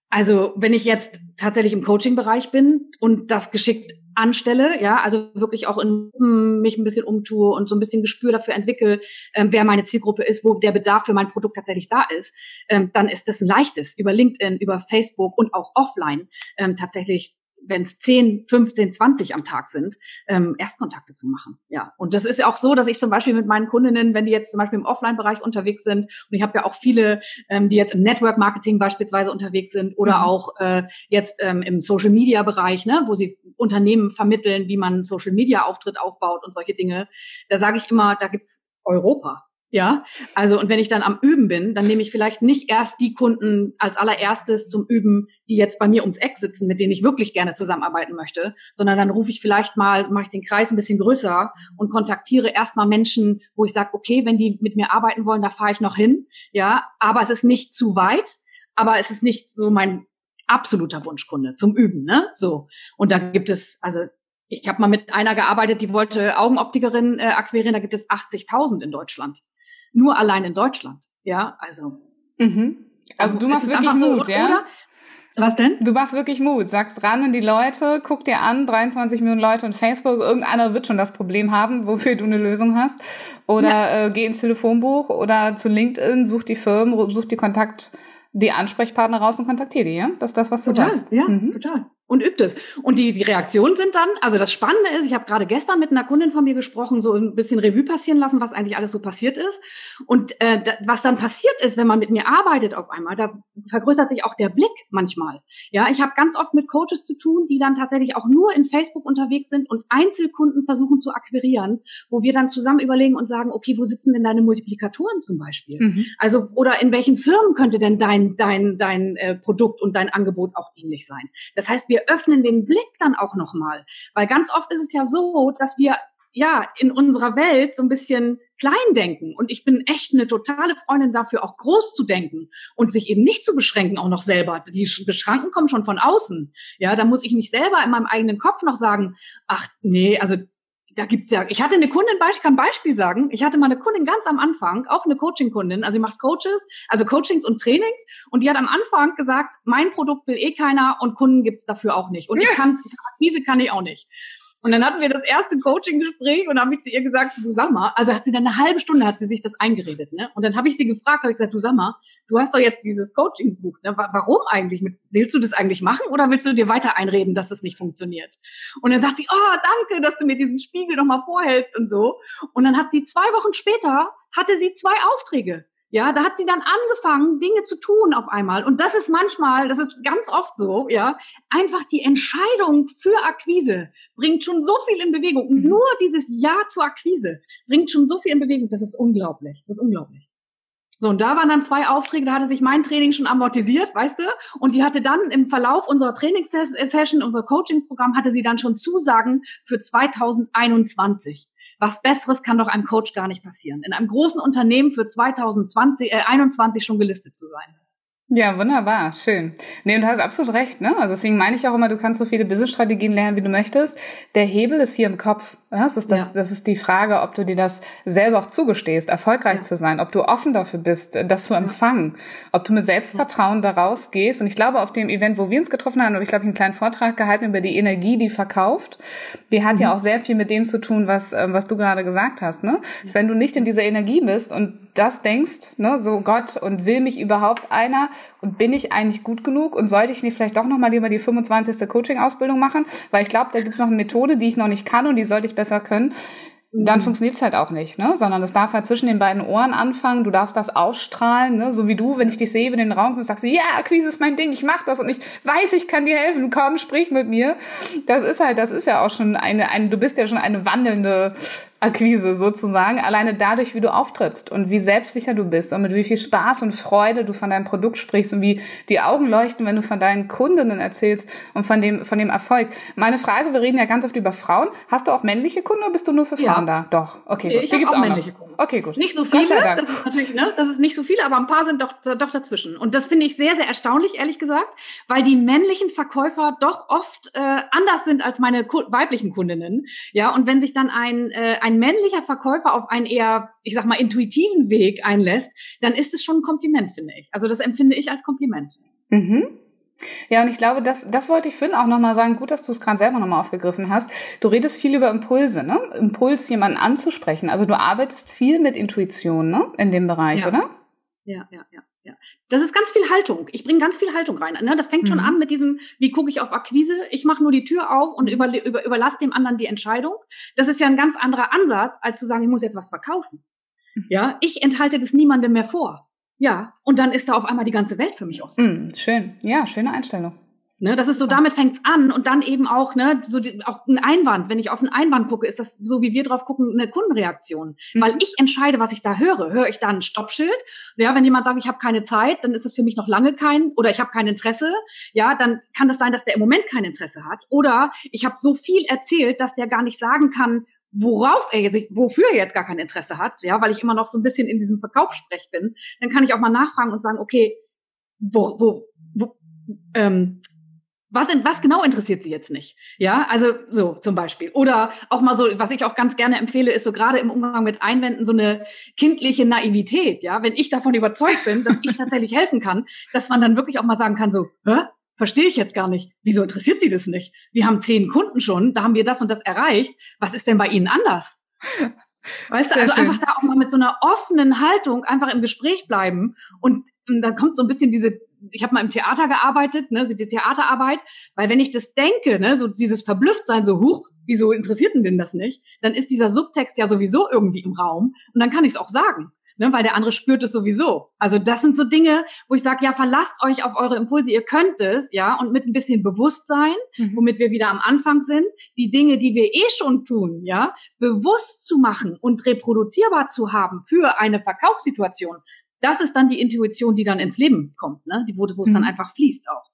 also wenn ich jetzt tatsächlich im Coaching-Bereich bin und das geschickt anstelle, ja, also wirklich auch in mich ein bisschen umtue und so ein bisschen Gespür dafür entwickle, ähm, wer meine Zielgruppe ist, wo der Bedarf für mein Produkt tatsächlich da ist, ähm, dann ist das ein leichtes, über LinkedIn, über Facebook und auch offline ähm, tatsächlich wenn es 10, 15, 20 am Tag sind, ähm, Erstkontakte zu machen. Ja, und das ist ja auch so, dass ich zum Beispiel mit meinen Kundinnen, wenn die jetzt zum Beispiel im Offline-Bereich unterwegs sind, und ich habe ja auch viele, ähm, die jetzt im Network-Marketing beispielsweise unterwegs sind oder mhm. auch äh, jetzt ähm, im Social-Media-Bereich, ne, wo sie Unternehmen vermitteln, wie man Social-Media-Auftritt aufbaut und solche Dinge, da sage ich immer, da gibt's Europa. Ja, also und wenn ich dann am Üben bin, dann nehme ich vielleicht nicht erst die Kunden als allererstes zum Üben, die jetzt bei mir ums Eck sitzen, mit denen ich wirklich gerne zusammenarbeiten möchte, sondern dann rufe ich vielleicht mal, mache ich den Kreis ein bisschen größer und kontaktiere erstmal Menschen, wo ich sage, okay, wenn die mit mir arbeiten wollen, da fahre ich noch hin, ja, aber es ist nicht zu weit, aber es ist nicht so mein absoluter Wunschkunde zum Üben, ne? So und da gibt es also ich habe mal mit einer gearbeitet, die wollte Augenoptikerin äh, akquirieren, da gibt es 80.000 in Deutschland. Nur allein in Deutschland. Ja, also. Mhm. Also du machst wirklich Mut, so, ja? Oder? Was denn? Du machst wirklich Mut. Sagst ran an die Leute, guck dir an, 23 Millionen Leute und Facebook, irgendeiner wird schon das Problem haben, [LAUGHS] wofür du eine Lösung hast. Oder ja. äh, geh ins Telefonbuch oder zu LinkedIn, such die Firmen, such die Kontakt, die Ansprechpartner raus und kontaktiere die, ja? Das ist das, was du total, sagst. Ja, mhm. total und übt es. Und die, die Reaktionen sind dann, also das Spannende ist, ich habe gerade gestern mit einer Kundin von mir gesprochen, so ein bisschen Revue passieren lassen, was eigentlich alles so passiert ist. Und äh, da, was dann passiert ist, wenn man mit mir arbeitet auf einmal, da vergrößert sich auch der Blick manchmal. Ja, ich habe ganz oft mit Coaches zu tun, die dann tatsächlich auch nur in Facebook unterwegs sind und Einzelkunden versuchen zu akquirieren, wo wir dann zusammen überlegen und sagen, okay, wo sitzen denn deine Multiplikatoren zum Beispiel? Mhm. Also oder in welchen Firmen könnte denn dein dein dein äh, Produkt und dein Angebot auch dienlich sein? Das heißt, wir wir öffnen den Blick dann auch nochmal. Weil ganz oft ist es ja so, dass wir ja in unserer Welt so ein bisschen klein denken. Und ich bin echt eine totale Freundin dafür, auch groß zu denken und sich eben nicht zu beschränken, auch noch selber. Die Beschranken kommen schon von außen. Ja, da muss ich nicht selber in meinem eigenen Kopf noch sagen, ach nee, also da gibt's ja, ich hatte eine Kundin, ich kann ein Beispiel sagen, ich hatte mal eine Kundin ganz am Anfang, auch eine Coaching-Kundin, also sie macht Coaches, also Coachings und Trainings. Und die hat am Anfang gesagt, mein Produkt will eh keiner und Kunden gibt's dafür auch nicht. Und ich kann diese kann ich auch nicht. Und dann hatten wir das erste Coaching-Gespräch und habe ich zu ihr gesagt, du sag mal, also hat sie dann eine halbe Stunde hat sie sich das eingeredet, ne? Und dann habe ich sie gefragt, habe ich gesagt, du sag mal, du hast doch jetzt dieses Coaching-Buch, ne? Warum eigentlich? Willst du das eigentlich machen oder willst du dir weiter einreden, dass das nicht funktioniert? Und dann sagt sie, oh, danke, dass du mir diesen Spiegel noch mal vorhältst und so. Und dann hat sie zwei Wochen später hatte sie zwei Aufträge. Ja, da hat sie dann angefangen, Dinge zu tun auf einmal. Und das ist manchmal, das ist ganz oft so, ja, einfach die Entscheidung für Akquise bringt schon so viel in Bewegung. Mhm. Nur dieses Ja zur Akquise bringt schon so viel in Bewegung. Das ist unglaublich. Das ist unglaublich. So, und da waren dann zwei Aufträge, da hatte sich mein Training schon amortisiert, weißt du? Und die hatte dann im Verlauf unserer Trainingssession, unser Coaching-Programm, hatte sie dann schon Zusagen für 2021. Was Besseres kann doch einem Coach gar nicht passieren. In einem großen Unternehmen für 2020, äh, 21 schon gelistet zu sein. Ja, wunderbar, schön. Nee, du hast absolut recht, ne? Also deswegen meine ich auch immer, du kannst so viele Business-Strategien lernen, wie du möchtest. Der Hebel ist hier im Kopf. Das ist, das, ja. das ist die Frage, ob du dir das selber auch zugestehst, erfolgreich ja. zu sein, ob du offen dafür bist, das zu empfangen, ob du mit Selbstvertrauen ja. daraus gehst. Und ich glaube, auf dem Event, wo wir uns getroffen haben, habe ich, glaube ich, einen kleinen Vortrag gehalten über die Energie, die verkauft. Die hat mhm. ja auch sehr viel mit dem zu tun, was, ähm, was du gerade gesagt hast. Ne? Wenn du nicht in dieser Energie bist und das denkst, ne, so Gott und will mich überhaupt einer und bin ich eigentlich gut genug und sollte ich nicht vielleicht doch nochmal lieber die 25. Coaching-Ausbildung machen, weil ich glaube, da gibt es noch eine Methode, die ich noch nicht kann und die sollte ich besser können dann mhm. funktioniert's halt auch nicht, ne? Sondern es darf halt zwischen den beiden Ohren anfangen, du darfst das ausstrahlen, ne? So wie du, wenn ich dich sehe, wenn du in den Raum kommst, sagst du, ja, Akquise ist mein Ding, ich mach das und ich weiß, ich kann dir helfen, komm, sprich mit mir. Das ist halt, das ist ja auch schon eine, eine du bist ja schon eine wandelnde Akquise sozusagen, alleine dadurch, wie du auftrittst und wie selbstsicher du bist und mit wie viel Spaß und Freude du von deinem Produkt sprichst und wie die Augen leuchten, wenn du von deinen Kundinnen erzählst und von dem, von dem Erfolg. Meine Frage, wir reden ja ganz oft über Frauen. Hast du auch männliche Kunden oder bist du nur für Frauen ja. da? Doch, okay, gut. Ich gibt's auch, auch männliche noch. Kunden. Okay, gut. Nicht so viele, das ist natürlich, ne, das ist nicht so viele, aber ein paar sind doch, doch dazwischen. Und das finde ich sehr, sehr erstaunlich, ehrlich gesagt, weil die männlichen Verkäufer doch oft äh, anders sind als meine weiblichen Kundinnen. Ja, und wenn sich dann ein, äh, ein männlicher Verkäufer auf einen eher, ich sag mal, intuitiven Weg einlässt, dann ist es schon ein Kompliment, finde ich. Also das empfinde ich als Kompliment. Mhm. Ja, und ich glaube, das, das wollte ich Finn auch nochmal sagen. Gut, dass du es gerade selber nochmal aufgegriffen hast. Du redest viel über Impulse, ne? Impuls, jemanden anzusprechen. Also du arbeitest viel mit Intuition, ne? In dem Bereich, ja. oder? Ja, ja, ja. Ja. Das ist ganz viel Haltung. Ich bringe ganz viel Haltung rein. Ne? Das fängt mhm. schon an mit diesem, wie gucke ich auf Akquise? Ich mache nur die Tür auf und über, über, überlasse dem anderen die Entscheidung. Das ist ja ein ganz anderer Ansatz, als zu sagen, ich muss jetzt was verkaufen. Mhm. Ja, ich enthalte das niemandem mehr vor. Ja, und dann ist da auf einmal die ganze Welt für mich offen. Mhm, schön. Ja, schöne Einstellung. Ne, das ist so, damit fängt's an und dann eben auch, ne, so die, auch ein Einwand. Wenn ich auf einen Einwand gucke, ist das so, wie wir drauf gucken, eine Kundenreaktion. Mhm. Weil ich entscheide, was ich da höre. Höre ich da ein Stoppschild? Ja, wenn jemand sagt, ich habe keine Zeit, dann ist es für mich noch lange kein oder ich habe kein Interesse. Ja, dann kann das sein, dass der im Moment kein Interesse hat. Oder ich habe so viel erzählt, dass der gar nicht sagen kann, worauf er sich, wofür er jetzt gar kein Interesse hat, ja, weil ich immer noch so ein bisschen in diesem Verkaufssprech bin, dann kann ich auch mal nachfragen und sagen, okay, wo, wo, wo ähm, was, was genau interessiert sie jetzt nicht? Ja, also so zum Beispiel. Oder auch mal so, was ich auch ganz gerne empfehle, ist so gerade im Umgang mit Einwänden so eine kindliche Naivität. Ja, wenn ich davon überzeugt bin, dass ich tatsächlich helfen kann, dass man dann wirklich auch mal sagen kann, so, hä? Verstehe ich jetzt gar nicht. Wieso interessiert sie das nicht? Wir haben zehn Kunden schon, da haben wir das und das erreicht. Was ist denn bei Ihnen anders? Weißt du, also schön. einfach da auch mal mit so einer offenen Haltung einfach im Gespräch bleiben. Und, und da kommt so ein bisschen diese ich habe mal im Theater gearbeitet, ne, die Theaterarbeit, weil wenn ich das denke, ne, so dieses Verblüfftsein, so huch, wieso interessiert denn das nicht? Dann ist dieser Subtext ja sowieso irgendwie im Raum und dann kann ich es auch sagen, ne, weil der andere spürt es sowieso. Also das sind so Dinge, wo ich sage, ja, verlasst euch auf eure Impulse, ihr könnt es, ja, und mit ein bisschen Bewusstsein, mhm. womit wir wieder am Anfang sind, die Dinge, die wir eh schon tun, ja, bewusst zu machen und reproduzierbar zu haben für eine Verkaufssituation, das ist dann die Intuition, die dann ins Leben kommt, ne? Die, wo, wo es mhm. dann einfach fließt auch.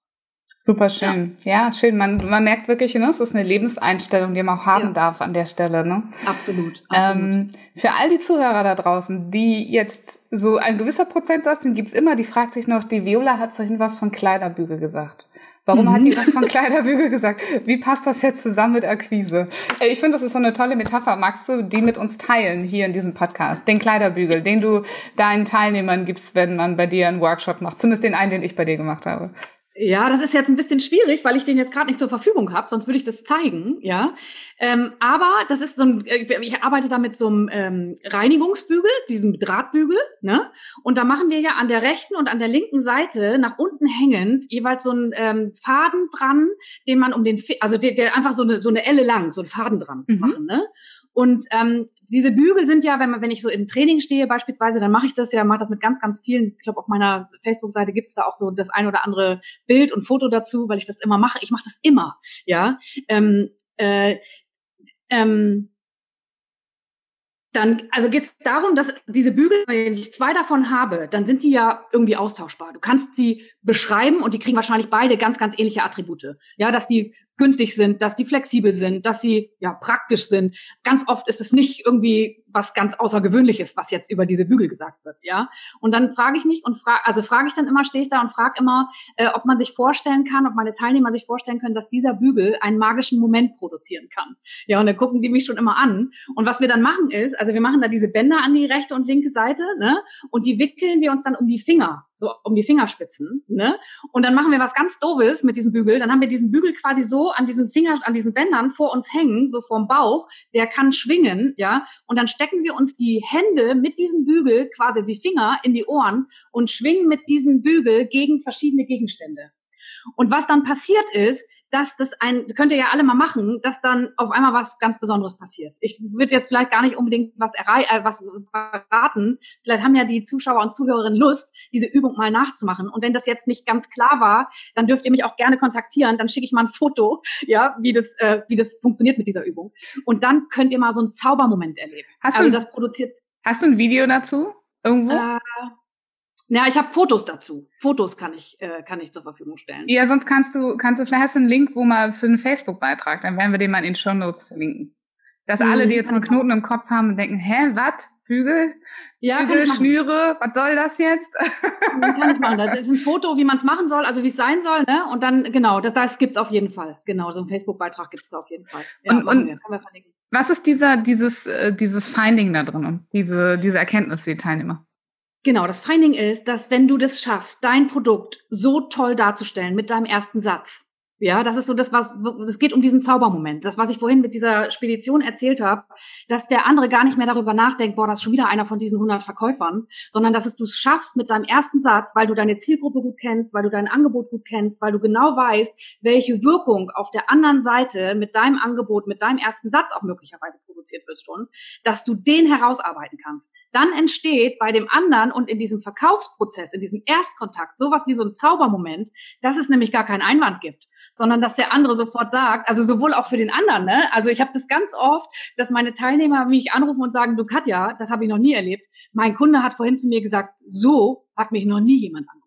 Super schön. Ja, ja schön. Man, man merkt wirklich, ne, es ist eine Lebenseinstellung, die man auch haben ja. darf an der Stelle. Ne? Absolut. absolut. Ähm, für all die Zuhörer da draußen, die jetzt so ein gewisser Prozentsatz sind, gibt's immer, die fragt sich noch, die Viola hat vorhin was von Kleiderbügel gesagt. Warum mhm. hat die mhm. was von Kleiderbügel gesagt? Wie passt das jetzt zusammen mit Akquise? Äh, ich finde, das ist so eine tolle Metapher. Magst du die mit uns teilen hier in diesem Podcast? Den Kleiderbügel, den du deinen Teilnehmern gibst, wenn man bei dir einen Workshop macht. Zumindest den einen, den ich bei dir gemacht habe. Ja, das ist jetzt ein bisschen schwierig, weil ich den jetzt gerade nicht zur Verfügung habe, sonst würde ich das zeigen, ja. Ähm, aber das ist so ein, äh, ich arbeite da mit so einem ähm, Reinigungsbügel, diesem Drahtbügel, ne? Und da machen wir ja an der rechten und an der linken Seite nach unten hängend jeweils so einen ähm, Faden dran, den man um den, also der, der einfach so eine, so eine Elle lang, so einen Faden dran mhm. machen, ne? Und ähm, diese Bügel sind ja, wenn man, wenn ich so im Training stehe beispielsweise, dann mache ich das ja, mache das mit ganz, ganz vielen. Ich glaube, auf meiner Facebook-Seite gibt's da auch so das ein oder andere Bild und Foto dazu, weil ich das immer mache. Ich mache das immer, ja. Ähm, äh, ähm, dann, also geht es darum, dass diese Bügel, wenn ich zwei davon habe, dann sind die ja irgendwie austauschbar. Du kannst sie beschreiben und die kriegen wahrscheinlich beide ganz, ganz ähnliche Attribute. Ja, dass die günstig sind, dass die flexibel sind, dass sie ja praktisch sind. Ganz oft ist es nicht irgendwie was ganz Außergewöhnliches, was jetzt über diese Bügel gesagt wird, ja. Und dann frage ich mich und frage, also frage ich dann immer, stehe ich da und frage immer, äh, ob man sich vorstellen kann, ob meine Teilnehmer sich vorstellen können, dass dieser Bügel einen magischen Moment produzieren kann. Ja, und dann gucken die mich schon immer an. Und was wir dann machen ist, also wir machen da diese Bänder an die rechte und linke Seite, ne? Und die wickeln wir uns dann um die Finger, so um die Fingerspitzen, ne? Und dann machen wir was ganz Doofes mit diesem Bügel. Dann haben wir diesen Bügel quasi so an diesen Finger, an diesen Bändern vor uns hängen, so vorm Bauch. Der kann schwingen, ja. Und dann stecken wir uns die Hände mit diesem Bügel, quasi die Finger in die Ohren und schwingen mit diesem Bügel gegen verschiedene Gegenstände. Und was dann passiert ist, dass das ein, könnt ihr ja alle mal machen, dass dann auf einmal was ganz Besonderes passiert. Ich würde jetzt vielleicht gar nicht unbedingt was, errei äh, was verraten. Vielleicht haben ja die Zuschauer und Zuhörerinnen Lust, diese Übung mal nachzumachen. Und wenn das jetzt nicht ganz klar war, dann dürft ihr mich auch gerne kontaktieren. Dann schicke ich mal ein Foto, ja, wie das, äh, wie das funktioniert mit dieser Übung. Und dann könnt ihr mal so einen Zaubermoment erleben. Hast also du das produziert? Hast du ein Video dazu irgendwo? Äh, ja, ich habe Fotos dazu. Fotos kann ich, äh, kann ich zur Verfügung stellen. Ja, sonst kannst du, kannst du, vielleicht hast du einen Link, wo mal für einen Facebook-Beitrag, dann werden wir den mal in den Show Notes verlinken. Dass mhm, alle, die jetzt einen Knoten im Kopf haben und denken, hä, was? Bügel? Ja, Bügel, Schnüre, was soll das jetzt? [LAUGHS] kann ich machen. Das ist ein Foto, wie man es machen soll, also wie es sein soll, ne? Und dann, genau, das, das gibt's auf jeden Fall. Genau, so ein Facebook-Beitrag gibt's da auf jeden Fall. Ja, und, und wir, wir was ist dieser, dieses, äh, dieses Finding da drin? Diese, diese Erkenntnis für die Teilnehmer? Genau, das Finding ist, dass wenn du das schaffst, dein Produkt so toll darzustellen mit deinem ersten Satz, ja, das ist so das, was es geht um diesen Zaubermoment. Das, was ich vorhin mit dieser Spedition erzählt habe, dass der andere gar nicht mehr darüber nachdenkt, boah, das ist schon wieder einer von diesen 100 Verkäufern, sondern dass es du es schaffst mit deinem ersten Satz, weil du deine Zielgruppe gut kennst, weil du dein Angebot gut kennst, weil du genau weißt, welche Wirkung auf der anderen Seite mit deinem Angebot, mit deinem ersten Satz auch möglicherweise produziert wird schon, dass du den herausarbeiten kannst. Dann entsteht bei dem anderen und in diesem Verkaufsprozess, in diesem Erstkontakt, sowas wie so ein Zaubermoment, dass es nämlich gar keinen Einwand gibt sondern dass der andere sofort sagt, also sowohl auch für den anderen, ne? Also ich habe das ganz oft, dass meine Teilnehmer mich anrufen und sagen, du Katja, das habe ich noch nie erlebt. Mein Kunde hat vorhin zu mir gesagt, so hat mich noch nie jemand angerufen.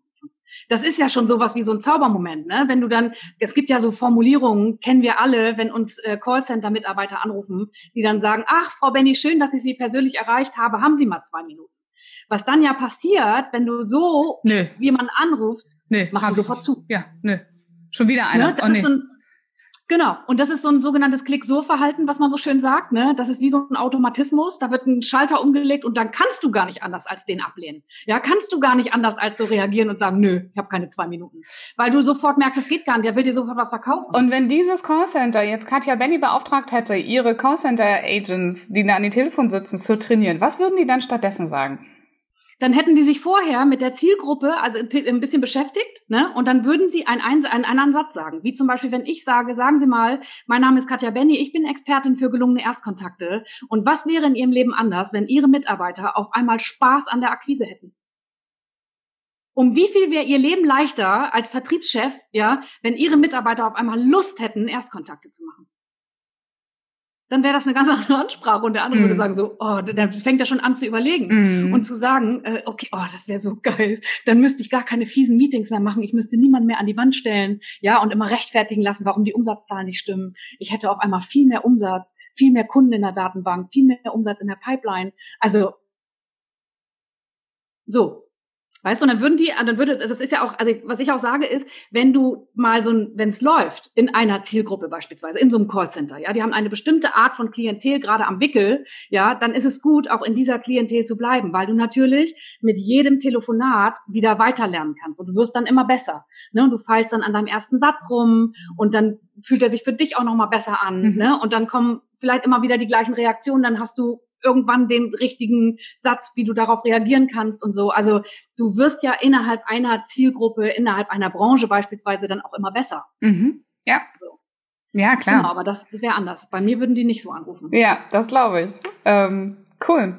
Das ist ja schon sowas wie so ein Zaubermoment, ne? Wenn du dann, es gibt ja so Formulierungen, kennen wir alle, wenn uns äh, Callcenter-Mitarbeiter anrufen, die dann sagen, ach, Frau Benny, schön, dass ich Sie persönlich erreicht habe, haben Sie mal zwei Minuten. Was dann ja passiert, wenn du so nö. jemanden anrufst, nö, machst du sofort zu. Ja, nö. Schon wieder einer. Ne? Das oh, nee. ist so ein, genau. Und das ist so ein sogenanntes Klick-So-Verhalten, was man so schön sagt. Ne? Das ist wie so ein Automatismus. Da wird ein Schalter umgelegt und dann kannst du gar nicht anders als den ablehnen. Ja, kannst du gar nicht anders als so reagieren und sagen, nö, ich habe keine zwei Minuten. Weil du sofort merkst, es geht gar nicht, der will dir sofort was verkaufen. Und wenn dieses Callcenter jetzt Katja Benny beauftragt hätte, ihre Callcenter-Agents, die da an die Telefon sitzen, zu trainieren, was würden die dann stattdessen sagen? Dann hätten die sich vorher mit der Zielgruppe also ein bisschen beschäftigt, ne? Und dann würden sie einen, einen, anderen Satz sagen. Wie zum Beispiel, wenn ich sage, sagen Sie mal, mein Name ist Katja Benny, ich bin Expertin für gelungene Erstkontakte. Und was wäre in Ihrem Leben anders, wenn Ihre Mitarbeiter auf einmal Spaß an der Akquise hätten? Um wie viel wäre Ihr Leben leichter als Vertriebschef, ja, wenn Ihre Mitarbeiter auf einmal Lust hätten, Erstkontakte zu machen? Dann wäre das eine ganz [LAUGHS] andere Ansprache und der andere mm. würde mhm. sagen so, oh, dann fängt er schon an zu überlegen mm. und zu sagen, äh, okay, oh, das wäre so geil, dann müsste ich gar keine fiesen Meetings mehr machen, ich müsste niemanden mehr an die Wand stellen, ja, und immer rechtfertigen lassen, warum die Umsatzzahlen nicht stimmen. Ich hätte auf einmal viel mehr Umsatz, viel mehr Kunden in der Datenbank, viel mehr Umsatz in der Pipeline. Also so, Weißt du, und dann würden die, dann würde, das ist ja auch, also was ich auch sage ist, wenn du mal so ein, wenn es läuft, in einer Zielgruppe beispielsweise, in so einem Callcenter, ja, die haben eine bestimmte Art von Klientel gerade am Wickel, ja, dann ist es gut, auch in dieser Klientel zu bleiben, weil du natürlich mit jedem Telefonat wieder weiterlernen kannst und du wirst dann immer besser. Ne? Und du fallst dann an deinem ersten Satz rum und dann fühlt er sich für dich auch nochmal besser an. Mhm. Ne? Und dann kommen vielleicht immer wieder die gleichen Reaktionen, dann hast du irgendwann den richtigen Satz, wie du darauf reagieren kannst und so. Also du wirst ja innerhalb einer Zielgruppe, innerhalb einer Branche beispielsweise dann auch immer besser. Mhm. Ja. So. Ja, klar. Genau, aber das wäre anders. Bei mir würden die nicht so anrufen. Ja, das glaube ich. Ähm, cool.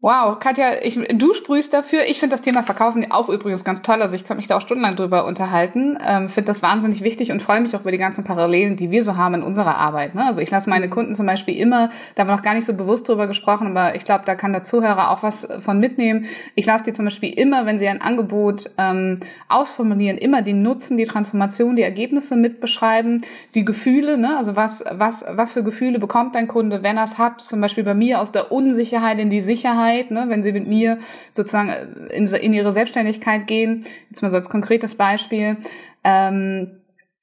Wow, Katja, ich, du sprühst dafür. Ich finde das Thema Verkaufen auch übrigens ganz toll. Also ich könnte mich da auch stundenlang drüber unterhalten. Ähm, finde das wahnsinnig wichtig und freue mich auch über die ganzen Parallelen, die wir so haben in unserer Arbeit. Ne? Also ich lasse meine Kunden zum Beispiel immer, da haben wir noch gar nicht so bewusst drüber gesprochen, aber ich glaube, da kann der Zuhörer auch was von mitnehmen. Ich lasse die zum Beispiel immer, wenn sie ein Angebot ähm, ausformulieren, immer die Nutzen, die Transformation, die Ergebnisse mitbeschreiben, die Gefühle. Ne? Also was, was, was für Gefühle bekommt dein Kunde, wenn er es hat? Zum Beispiel bei mir aus der Unsicherheit in die Sicherheit Sicherheit, ne, wenn sie mit mir sozusagen in, in ihre Selbstständigkeit gehen. Jetzt mal so als konkretes Beispiel. Ähm,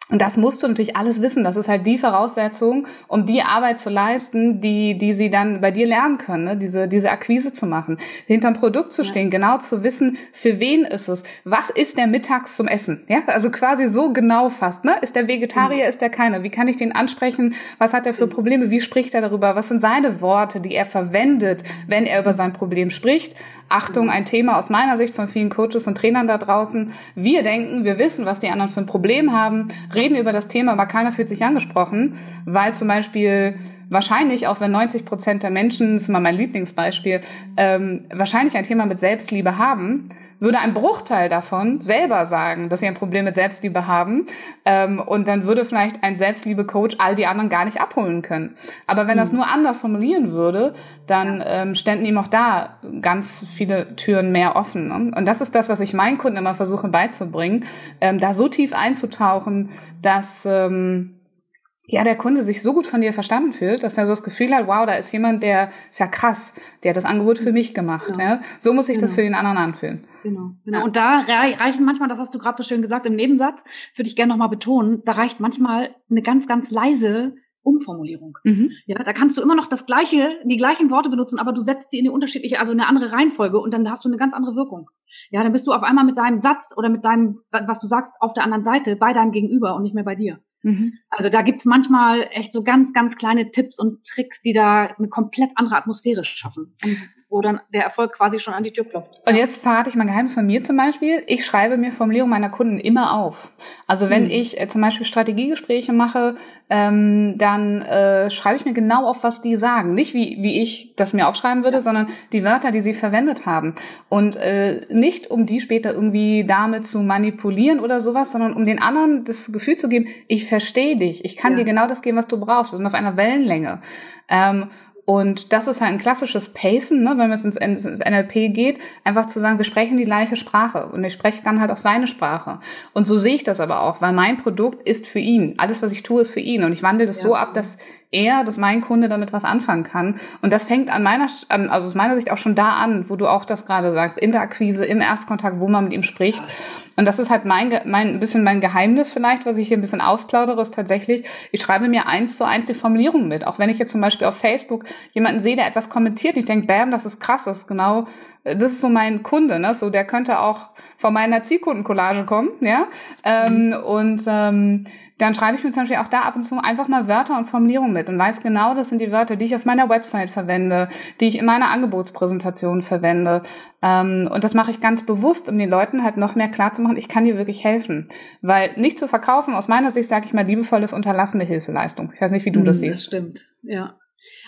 und das musst du natürlich alles wissen. Das ist halt die Voraussetzung, um die Arbeit zu leisten, die, die sie dann bei dir lernen können, ne? diese, diese Akquise zu machen, hinterm Produkt zu stehen, ja. genau zu wissen, für wen ist es, was ist der mittags zum Essen, ja, also quasi so genau fast, ne, ist der Vegetarier, mhm. ist der keiner, wie kann ich den ansprechen, was hat er für mhm. Probleme, wie spricht er darüber, was sind seine Worte, die er verwendet, wenn er über sein Problem spricht. Achtung, ein Thema aus meiner Sicht von vielen Coaches und Trainern da draußen. Wir denken, wir wissen, was die anderen für ein Problem haben, reden über das Thema, aber keiner fühlt sich angesprochen, weil zum Beispiel wahrscheinlich, auch wenn 90 Prozent der Menschen, das ist immer mein Lieblingsbeispiel, ähm, wahrscheinlich ein Thema mit Selbstliebe haben, würde ein Bruchteil davon selber sagen, dass sie ein Problem mit Selbstliebe haben. Ähm, und dann würde vielleicht ein Selbstliebe-Coach all die anderen gar nicht abholen können. Aber wenn das mhm. nur anders formulieren würde, dann ähm, ständen ihm auch da ganz viele Türen mehr offen. Ne? Und das ist das, was ich meinen Kunden immer versuche beizubringen, ähm, da so tief einzutauchen, dass ähm, ja, der Kunde sich so gut von dir verstanden fühlt, dass er so das Gefühl hat, wow, da ist jemand, der ist ja krass, der hat das Angebot für mich gemacht. Genau. Ja? So muss sich genau. das für den anderen anfühlen. Genau, genau. Ja. Und da reichen manchmal, das hast du gerade so schön gesagt im Nebensatz, würde ich gerne nochmal betonen, da reicht manchmal eine ganz, ganz leise Umformulierung. Mhm. Ja, da kannst du immer noch das gleiche, die gleichen Worte benutzen, aber du setzt sie in eine unterschiedliche, also in eine andere Reihenfolge und dann hast du eine ganz andere Wirkung. Ja, dann bist du auf einmal mit deinem Satz oder mit deinem, was du sagst, auf der anderen Seite bei deinem Gegenüber und nicht mehr bei dir. Mhm. Also da gibt's manchmal echt so ganz, ganz kleine Tipps und Tricks, die da eine komplett andere Atmosphäre schaffen. Und wo dann der Erfolg quasi schon an die Tür klopft. Und jetzt verrate ich mein Geheimnis von mir zum Beispiel. Ich schreibe mir Formulierungen meiner Kunden immer auf. Also wenn mhm. ich äh, zum Beispiel Strategiegespräche mache, ähm, dann äh, schreibe ich mir genau auf, was die sagen. Nicht wie, wie ich das mir aufschreiben würde, ja. sondern die Wörter, die sie verwendet haben. Und äh, nicht, um die später irgendwie damit zu manipulieren oder sowas, sondern um den anderen das Gefühl zu geben, ich verstehe dich, ich kann ja. dir genau das geben, was du brauchst. Wir sind auf einer Wellenlänge. Ähm, und das ist halt ein klassisches Pacen, ne, wenn es ins, ins NLP geht, einfach zu sagen, wir sprechen die gleiche Sprache und ich spreche dann halt auch seine Sprache. Und so sehe ich das aber auch, weil mein Produkt ist für ihn. Alles, was ich tue, ist für ihn. Und ich wandle das ja. so ab, dass er, dass mein Kunde damit was anfangen kann. Und das fängt an meiner, also aus meiner Sicht auch schon da an, wo du auch das gerade sagst, in der Akquise, im Erstkontakt, wo man mit ihm spricht. Und das ist halt mein, mein, ein bisschen mein Geheimnis vielleicht, was ich hier ein bisschen ausplaudere, ist tatsächlich, ich schreibe mir eins zu eins die Formulierung mit. Auch wenn ich jetzt zum Beispiel auf Facebook jemanden sehe, der etwas kommentiert, ich denke, bam, das ist krass, das ist genau, das ist so mein Kunde, ne? So, der könnte auch von meiner Zielkundencollage kommen, ja. Ähm, mhm. Und ähm, dann schreibe ich mir zum Beispiel auch da ab und zu einfach mal Wörter und Formulierungen mit und weiß genau, das sind die Wörter, die ich auf meiner Website verwende, die ich in meiner Angebotspräsentation verwende. Ähm, und das mache ich ganz bewusst, um den Leuten halt noch mehr klarzumachen, ich kann dir wirklich helfen. Weil nicht zu verkaufen, aus meiner Sicht sage ich mal, liebevolles unterlassene Hilfeleistung. Ich weiß nicht, wie du das mhm, siehst. Das stimmt, ja.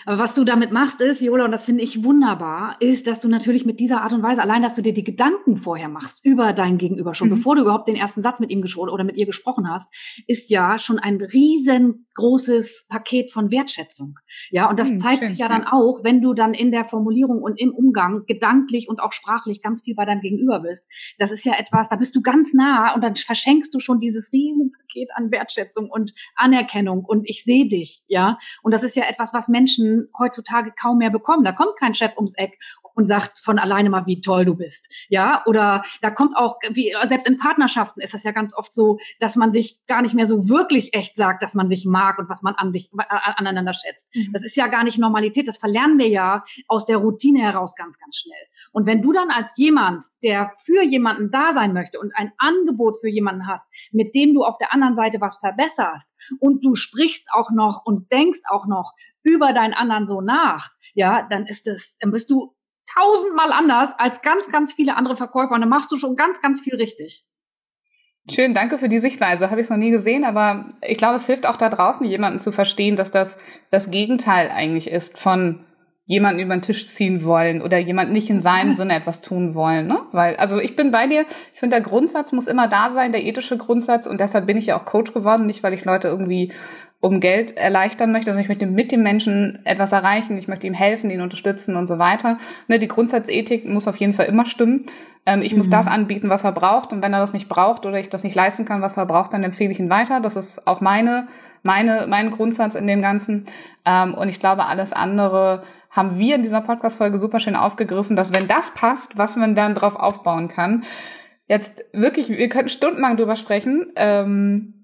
Aber was du damit machst ist, Viola, und das finde ich wunderbar, ist, dass du natürlich mit dieser Art und Weise, allein, dass du dir die Gedanken vorher machst über dein Gegenüber schon, mhm. bevor du überhaupt den ersten Satz mit ihm gesprochen oder mit ihr gesprochen hast, ist ja schon ein riesengroßes Paket von Wertschätzung. Ja, und das mhm, zeigt schön, sich ja dann auch, wenn du dann in der Formulierung und im Umgang gedanklich und auch sprachlich ganz viel bei deinem Gegenüber bist. Das ist ja etwas, da bist du ganz nah und dann verschenkst du schon dieses Riesenpaket an Wertschätzung und Anerkennung und ich sehe dich, ja. Und das ist ja etwas, was Menschen Heutzutage kaum mehr bekommen. Da kommt kein Chef ums Eck und sagt von alleine mal, wie toll du bist. Ja, oder da kommt auch, wie, selbst in Partnerschaften ist das ja ganz oft so, dass man sich gar nicht mehr so wirklich echt sagt, dass man sich mag und was man an sich, aneinander schätzt. Mhm. Das ist ja gar nicht Normalität. Das verlernen wir ja aus der Routine heraus ganz, ganz schnell. Und wenn du dann als jemand, der für jemanden da sein möchte und ein Angebot für jemanden hast, mit dem du auf der anderen Seite was verbesserst und du sprichst auch noch und denkst auch noch über deinen anderen so nach, ja, dann ist es, dann bist du tausendmal anders als ganz, ganz viele andere Verkäufer und dann machst du schon ganz, ganz viel richtig. Schön, danke für die Sichtweise. Habe ich es noch nie gesehen, aber ich glaube, es hilft auch da draußen, jemanden zu verstehen, dass das das Gegenteil eigentlich ist von jemanden über den Tisch ziehen wollen oder jemand nicht in seinem Sinne etwas tun wollen. Ne? Weil, also ich bin bei dir, ich finde, der Grundsatz muss immer da sein, der ethische Grundsatz, und deshalb bin ich ja auch Coach geworden, nicht weil ich Leute irgendwie um Geld erleichtern möchte, sondern ich möchte mit dem Menschen etwas erreichen, ich möchte ihm helfen, ihn unterstützen und so weiter. Ne, die Grundsatzethik muss auf jeden Fall immer stimmen. Ähm, ich mhm. muss das anbieten, was er braucht, und wenn er das nicht braucht oder ich das nicht leisten kann, was er braucht, dann empfehle ich ihn weiter. Das ist auch meine, meine, mein Grundsatz in dem Ganzen. Ähm, und ich glaube, alles andere haben wir in dieser Podcast-Folge super schön aufgegriffen, dass wenn das passt, was man dann drauf aufbauen kann. Jetzt wirklich, wir könnten stundenlang drüber sprechen. Ähm,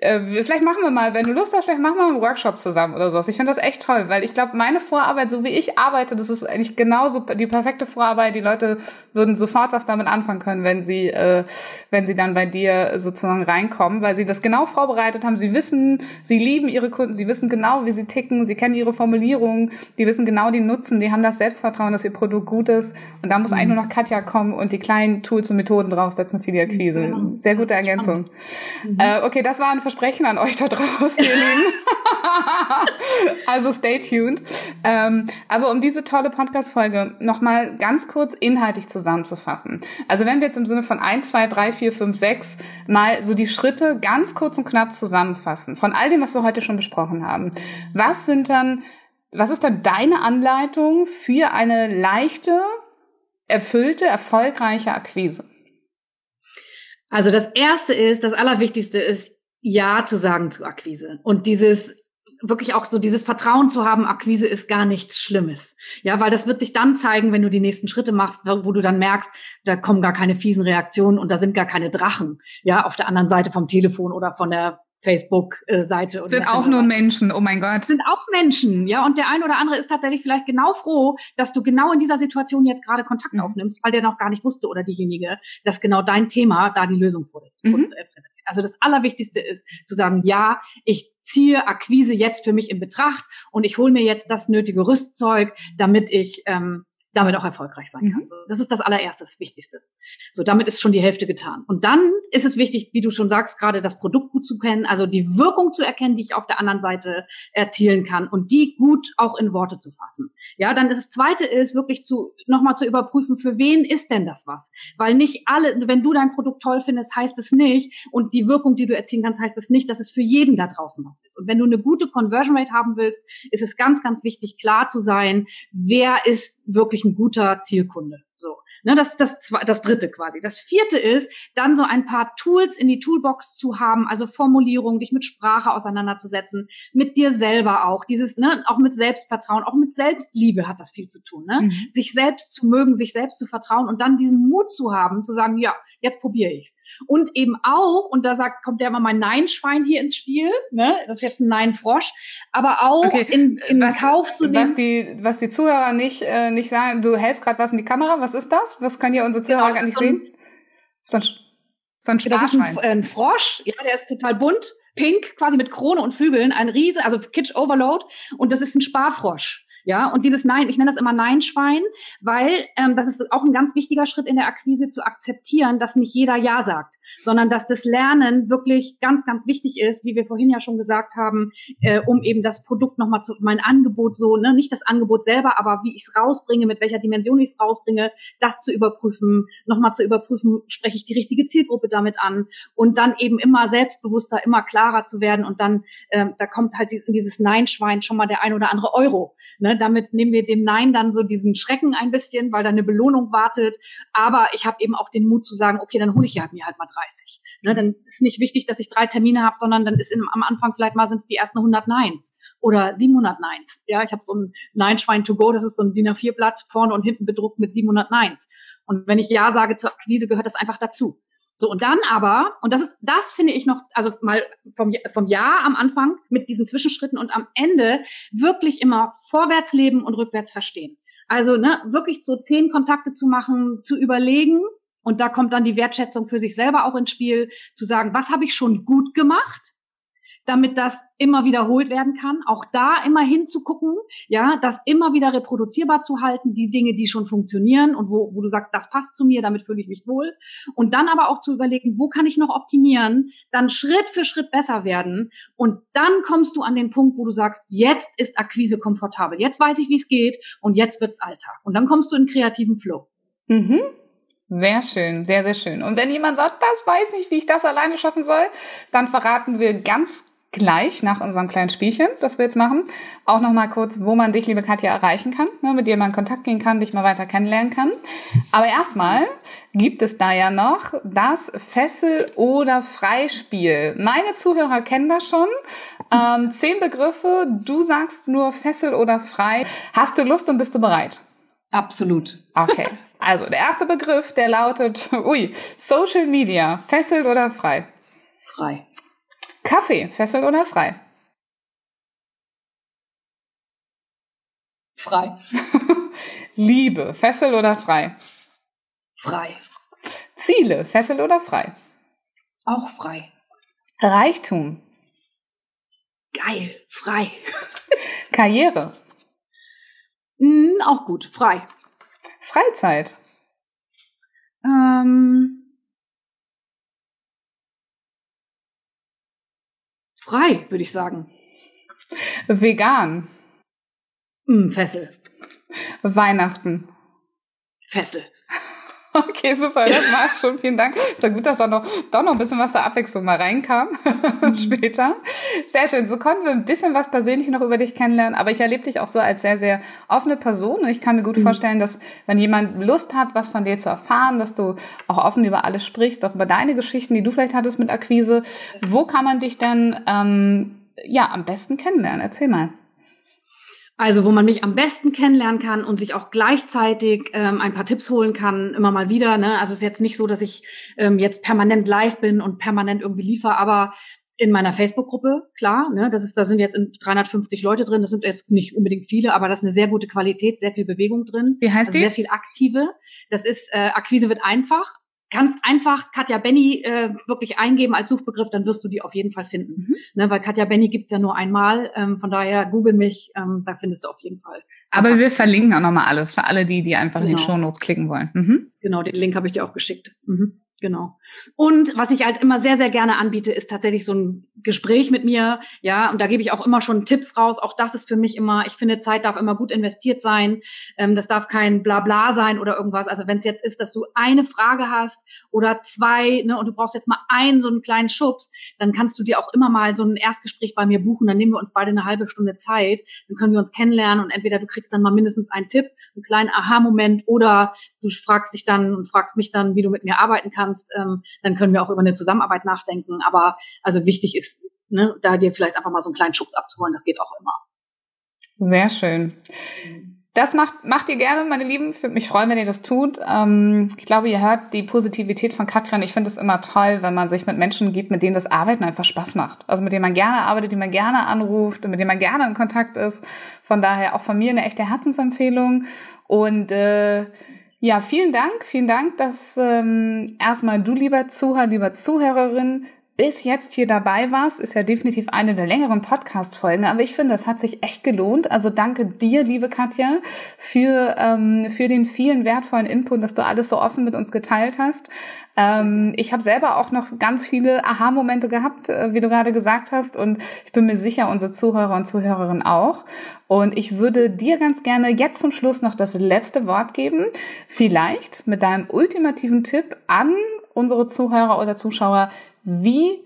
äh, vielleicht machen wir mal, wenn du Lust hast, vielleicht machen wir mal einen Workshop zusammen oder sowas. Ich finde das echt toll, weil ich glaube, meine Vorarbeit, so wie ich arbeite, das ist eigentlich genauso die perfekte Vorarbeit. Die Leute würden sofort was damit anfangen können, wenn sie, äh, wenn sie dann bei dir sozusagen reinkommen, weil sie das genau vorbereitet haben. Sie wissen, sie lieben ihre Kunden, sie wissen genau, wie sie ticken, sie kennen ihre Formulierungen, die wissen genau den Nutzen, die haben das Selbstvertrauen, dass ihr Produkt gut ist. Und da muss mhm. eigentlich nur noch Katja kommen und die kleinen Tools und Methoden draufsetzen für die Akquise. Genau. Sehr gute Ergänzung. Mhm. Äh, okay, das war ein Versprechen an euch da draußen, ihr Lieben. [LAUGHS] also stay tuned. Ähm, aber um diese tolle Podcast-Folge nochmal ganz kurz inhaltlich zusammenzufassen. Also wenn wir jetzt im Sinne von 1, 2, 3, 4, 5, 6 mal so die Schritte ganz kurz und knapp zusammenfassen, von all dem, was wir heute schon besprochen haben. Was sind dann, was ist dann deine Anleitung für eine leichte, erfüllte, erfolgreiche Akquise? Also das erste ist, das allerwichtigste ist, ja zu sagen zu Akquise. Und dieses wirklich auch so dieses Vertrauen zu haben, Akquise ist gar nichts Schlimmes. Ja, weil das wird sich dann zeigen, wenn du die nächsten Schritte machst, wo du dann merkst, da kommen gar keine fiesen Reaktionen und da sind gar keine Drachen, ja, auf der anderen Seite vom Telefon oder von der Facebook-Seite. Sind auch nur Menschen, oh mein Gott. Sind auch Menschen, ja. Und der ein oder andere ist tatsächlich vielleicht genau froh, dass du genau in dieser Situation jetzt gerade Kontakt mhm. aufnimmst, weil der noch gar nicht wusste oder diejenige, dass genau dein Thema da die Lösung mhm. Also das Allerwichtigste ist zu sagen, ja, ich ziehe Akquise jetzt für mich in Betracht und ich hole mir jetzt das nötige Rüstzeug, damit ich ähm, damit auch erfolgreich sein kann. Mhm. So, das ist das allererste, das Wichtigste. So, damit ist schon die Hälfte getan. Und dann ist es wichtig, wie du schon sagst, gerade das Produkt gut zu kennen, also die Wirkung zu erkennen, die ich auf der anderen Seite erzielen kann und die gut auch in Worte zu fassen. Ja, dann das zweite ist wirklich zu, nochmal zu überprüfen, für wen ist denn das was? Weil nicht alle, wenn du dein Produkt toll findest, heißt es nicht und die Wirkung, die du erzielen kannst, heißt es nicht, dass es für jeden da draußen was ist. Und wenn du eine gute Conversion Rate haben willst, ist es ganz, ganz wichtig, klar zu sein, wer ist wirklich ein guter Zielkunde. So. Ne, das das, das dritte quasi. Das vierte ist, dann so ein paar Tools in die Toolbox zu haben, also Formulierung, dich mit Sprache auseinanderzusetzen, mit dir selber auch. Dieses, ne, auch mit Selbstvertrauen, auch mit Selbstliebe hat das viel zu tun. Ne? Mhm. Sich selbst zu mögen, sich selbst zu vertrauen und dann diesen Mut zu haben, zu sagen, ja, jetzt probiere ich's. Und eben auch, und da sagt, kommt ja immer mein Nein-Schwein hier ins Spiel, ne? Das ist jetzt ein Nein-Frosch, aber auch okay. in, in was, Kauf zu nehmen. Was die, was die Zuhörer nicht, äh, nicht sagen, du hältst gerade was in die Kamera, was ist das? Was können ja unsere Zuhörer genau, gar nicht so ein, sehen? So ein, so ein Das ist ein, ein Frosch, ja, der ist total bunt, pink, quasi mit Krone und Flügeln, ein Riese, also Kitsch Overload, und das ist ein Sparfrosch. Ja, und dieses Nein, ich nenne das immer Nein-Schwein, weil ähm, das ist auch ein ganz wichtiger Schritt in der Akquise zu akzeptieren, dass nicht jeder Ja sagt, sondern dass das Lernen wirklich ganz, ganz wichtig ist, wie wir vorhin ja schon gesagt haben, äh, um eben das Produkt nochmal zu, mein Angebot so, ne, nicht das Angebot selber, aber wie ich es rausbringe, mit welcher Dimension ich es rausbringe, das zu überprüfen, nochmal zu überprüfen, spreche ich die richtige Zielgruppe damit an und dann eben immer selbstbewusster, immer klarer zu werden und dann, äh, da kommt halt in dieses Nein-Schwein schon mal der ein oder andere Euro. Ne? Damit nehmen wir dem Nein dann so diesen Schrecken ein bisschen, weil da eine Belohnung wartet. Aber ich habe eben auch den Mut zu sagen, okay, dann hole ich ja mir halt mal 30. Ne, dann ist nicht wichtig, dass ich drei Termine habe, sondern dann ist in, am Anfang vielleicht mal sind die ersten 100 Neins oder 700 Neins. Ja, ich habe so ein Nein-Schwein to go, das ist so ein DIN A4-Blatt vorne und hinten bedruckt mit 700 Neins. Und wenn ich Ja sage zur Akquise, gehört das einfach dazu. So, und dann aber, und das ist, das finde ich noch, also mal vom, vom Jahr am Anfang mit diesen Zwischenschritten und am Ende wirklich immer vorwärts leben und rückwärts verstehen. Also, ne, wirklich so zehn Kontakte zu machen, zu überlegen, und da kommt dann die Wertschätzung für sich selber auch ins Spiel, zu sagen, was habe ich schon gut gemacht? Damit das immer wiederholt werden kann. Auch da immer hinzugucken, ja, das immer wieder reproduzierbar zu halten, die Dinge, die schon funktionieren und wo, wo du sagst, das passt zu mir, damit fühle ich mich wohl. Und dann aber auch zu überlegen, wo kann ich noch optimieren, dann Schritt für Schritt besser werden. Und dann kommst du an den Punkt, wo du sagst, jetzt ist Akquise komfortabel. Jetzt weiß ich, wie es geht und jetzt wird's Alltag. Und dann kommst du in kreativen Flow. Mhm. Sehr schön, sehr, sehr schön. Und wenn jemand sagt, das weiß nicht, wie ich das alleine schaffen soll, dann verraten wir ganz gleich nach unserem kleinen Spielchen, das wir jetzt machen, auch nochmal kurz, wo man dich, liebe Katja, erreichen kann, ne, mit dir mal in Kontakt gehen kann, dich mal weiter kennenlernen kann. Aber erstmal gibt es da ja noch das Fessel- oder Freispiel. Meine Zuhörer kennen das schon. Ähm, zehn Begriffe, du sagst nur Fessel oder Frei. Hast du Lust und bist du bereit? Absolut. Okay. Also der erste Begriff, der lautet, ui, Social Media, fesselt oder frei? Frei. Kaffee, fesselt oder frei? Frei. [LAUGHS] Liebe, fesselt oder frei? Frei. Ziele, fesselt oder frei? Auch frei. Reichtum. Geil. Frei. [LAUGHS] Karriere. Mm, auch gut. Frei. Freizeit. Ähm, frei, würde ich sagen. Vegan. Mm, Fessel. Weihnachten. Fessel. [LAUGHS] Okay, super, das war's schon. Vielen Dank. Ist ja gut, dass da noch, doch noch ein bisschen was der Abwechslung mal reinkam [LAUGHS] später. Sehr schön. So konnten wir ein bisschen was persönlich noch über dich kennenlernen, aber ich erlebe dich auch so als sehr, sehr offene Person und ich kann mir gut mhm. vorstellen, dass wenn jemand Lust hat, was von dir zu erfahren, dass du auch offen über alles sprichst, auch über deine Geschichten, die du vielleicht hattest mit Akquise. Wo kann man dich denn ähm, ja am besten kennenlernen? Erzähl mal. Also wo man mich am besten kennenlernen kann und sich auch gleichzeitig ähm, ein paar Tipps holen kann, immer mal wieder. Ne? Also es ist jetzt nicht so, dass ich ähm, jetzt permanent live bin und permanent irgendwie liefere, aber in meiner Facebook-Gruppe, klar, ne, das ist, da sind jetzt 350 Leute drin, das sind jetzt nicht unbedingt viele, aber das ist eine sehr gute Qualität, sehr viel Bewegung drin. Wie heißt also die? Sehr viel aktive. Das ist, äh, Akquise wird einfach kannst einfach Katja Benny äh, wirklich eingeben als Suchbegriff, dann wirst du die auf jeden Fall finden. Mhm. Ne, weil Katja Benny gibt's ja nur einmal. Ähm, von daher google mich, ähm, da findest du auf jeden Fall. Aber wir verlinken auch nochmal alles für alle, die, die einfach genau. in die. Shownotes klicken wollen. Mhm. Genau, den Link habe ich dir auch geschickt. Mhm. Genau. Und was ich halt immer sehr, sehr gerne anbiete, ist tatsächlich so ein Gespräch mit mir. Ja, und da gebe ich auch immer schon Tipps raus. Auch das ist für mich immer, ich finde, Zeit darf immer gut investiert sein. Ähm, das darf kein Blabla sein oder irgendwas. Also wenn es jetzt ist, dass du eine Frage hast oder zwei, ne, und du brauchst jetzt mal einen so einen kleinen Schubs, dann kannst du dir auch immer mal so ein Erstgespräch bei mir buchen. Dann nehmen wir uns beide eine halbe Stunde Zeit. Dann können wir uns kennenlernen und entweder du kriegst dann mal mindestens einen Tipp, einen kleinen Aha-Moment oder du fragst dich dann und fragst mich dann, wie du mit mir arbeiten kannst kannst, ähm, dann können wir auch über eine Zusammenarbeit nachdenken. Aber also wichtig ist, ne, da dir vielleicht einfach mal so einen kleinen Schubs abzuholen, das geht auch immer. Sehr schön. Das macht, macht ihr gerne, meine Lieben. Ich würde mich freuen, wenn ihr das tut. Ähm, ich glaube, ihr hört die Positivität von Katrin. Ich finde es immer toll, wenn man sich mit Menschen gibt, mit denen das Arbeiten einfach Spaß macht. Also mit denen man gerne arbeitet, die man gerne anruft und mit denen man gerne in Kontakt ist. Von daher auch von mir eine echte Herzensempfehlung. Und äh, ja, vielen Dank, vielen Dank, dass ähm, erstmal du, lieber Zuhörer, lieber Zuhörerin, bis jetzt hier dabei warst, ist ja definitiv eine der längeren Podcast-Folgen, aber ich finde, das hat sich echt gelohnt. Also danke dir, liebe Katja, für, ähm, für den vielen wertvollen Input, dass du alles so offen mit uns geteilt hast. Ähm, ich habe selber auch noch ganz viele Aha-Momente gehabt, äh, wie du gerade gesagt hast, und ich bin mir sicher, unsere Zuhörer und Zuhörerinnen auch. Und ich würde dir ganz gerne jetzt zum Schluss noch das letzte Wort geben. Vielleicht mit deinem ultimativen Tipp an unsere Zuhörer oder Zuschauer, wie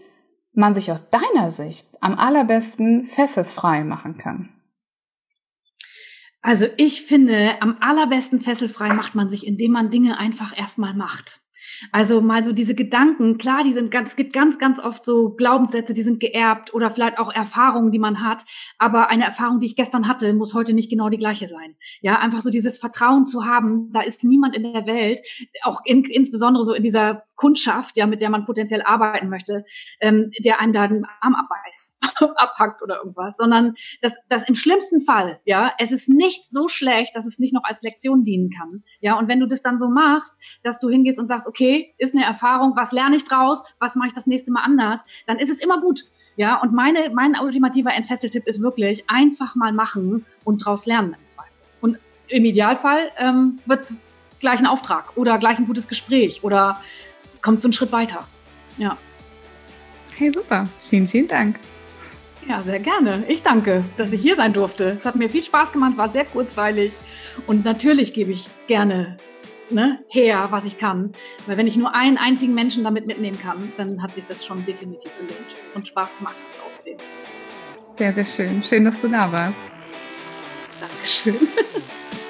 man sich aus deiner Sicht am allerbesten fesselfrei machen kann. Also ich finde, am allerbesten fesselfrei macht man sich, indem man Dinge einfach erstmal macht. Also mal so diese Gedanken, klar, die sind ganz, es gibt ganz, ganz oft so Glaubenssätze, die sind geerbt oder vielleicht auch Erfahrungen, die man hat. Aber eine Erfahrung, die ich gestern hatte, muss heute nicht genau die gleiche sein. Ja, einfach so dieses Vertrauen zu haben, da ist niemand in der Welt, auch in, insbesondere so in dieser Kundschaft, ja, mit der man potenziell arbeiten möchte, ähm, der einem da den Arm abbeißt, [LAUGHS] abhackt oder irgendwas, sondern das, das im schlimmsten Fall, ja, es ist nicht so schlecht, dass es nicht noch als Lektion dienen kann. Ja, und wenn du das dann so machst, dass du hingehst und sagst, okay, ist eine Erfahrung, was lerne ich draus, was mache ich das nächste Mal anders, dann ist es immer gut. Ja, und meine, mein ultimativer Entfesseltipp ist wirklich einfach mal machen und daraus lernen im Zweifel. Und im Idealfall ähm, wird es gleich ein Auftrag oder gleich ein gutes Gespräch oder kommst du einen Schritt weiter. Ja. Hey, super. Vielen, vielen Dank. Ja, sehr gerne. Ich danke, dass ich hier sein durfte. Es hat mir viel Spaß gemacht, war sehr kurzweilig. Und natürlich gebe ich gerne ne, her, was ich kann. Weil wenn ich nur einen einzigen Menschen damit mitnehmen kann, dann hat sich das schon definitiv gelohnt. Und Spaß gemacht hat es außerdem. Sehr, sehr schön. Schön, dass du da warst. Dankeschön. [LAUGHS]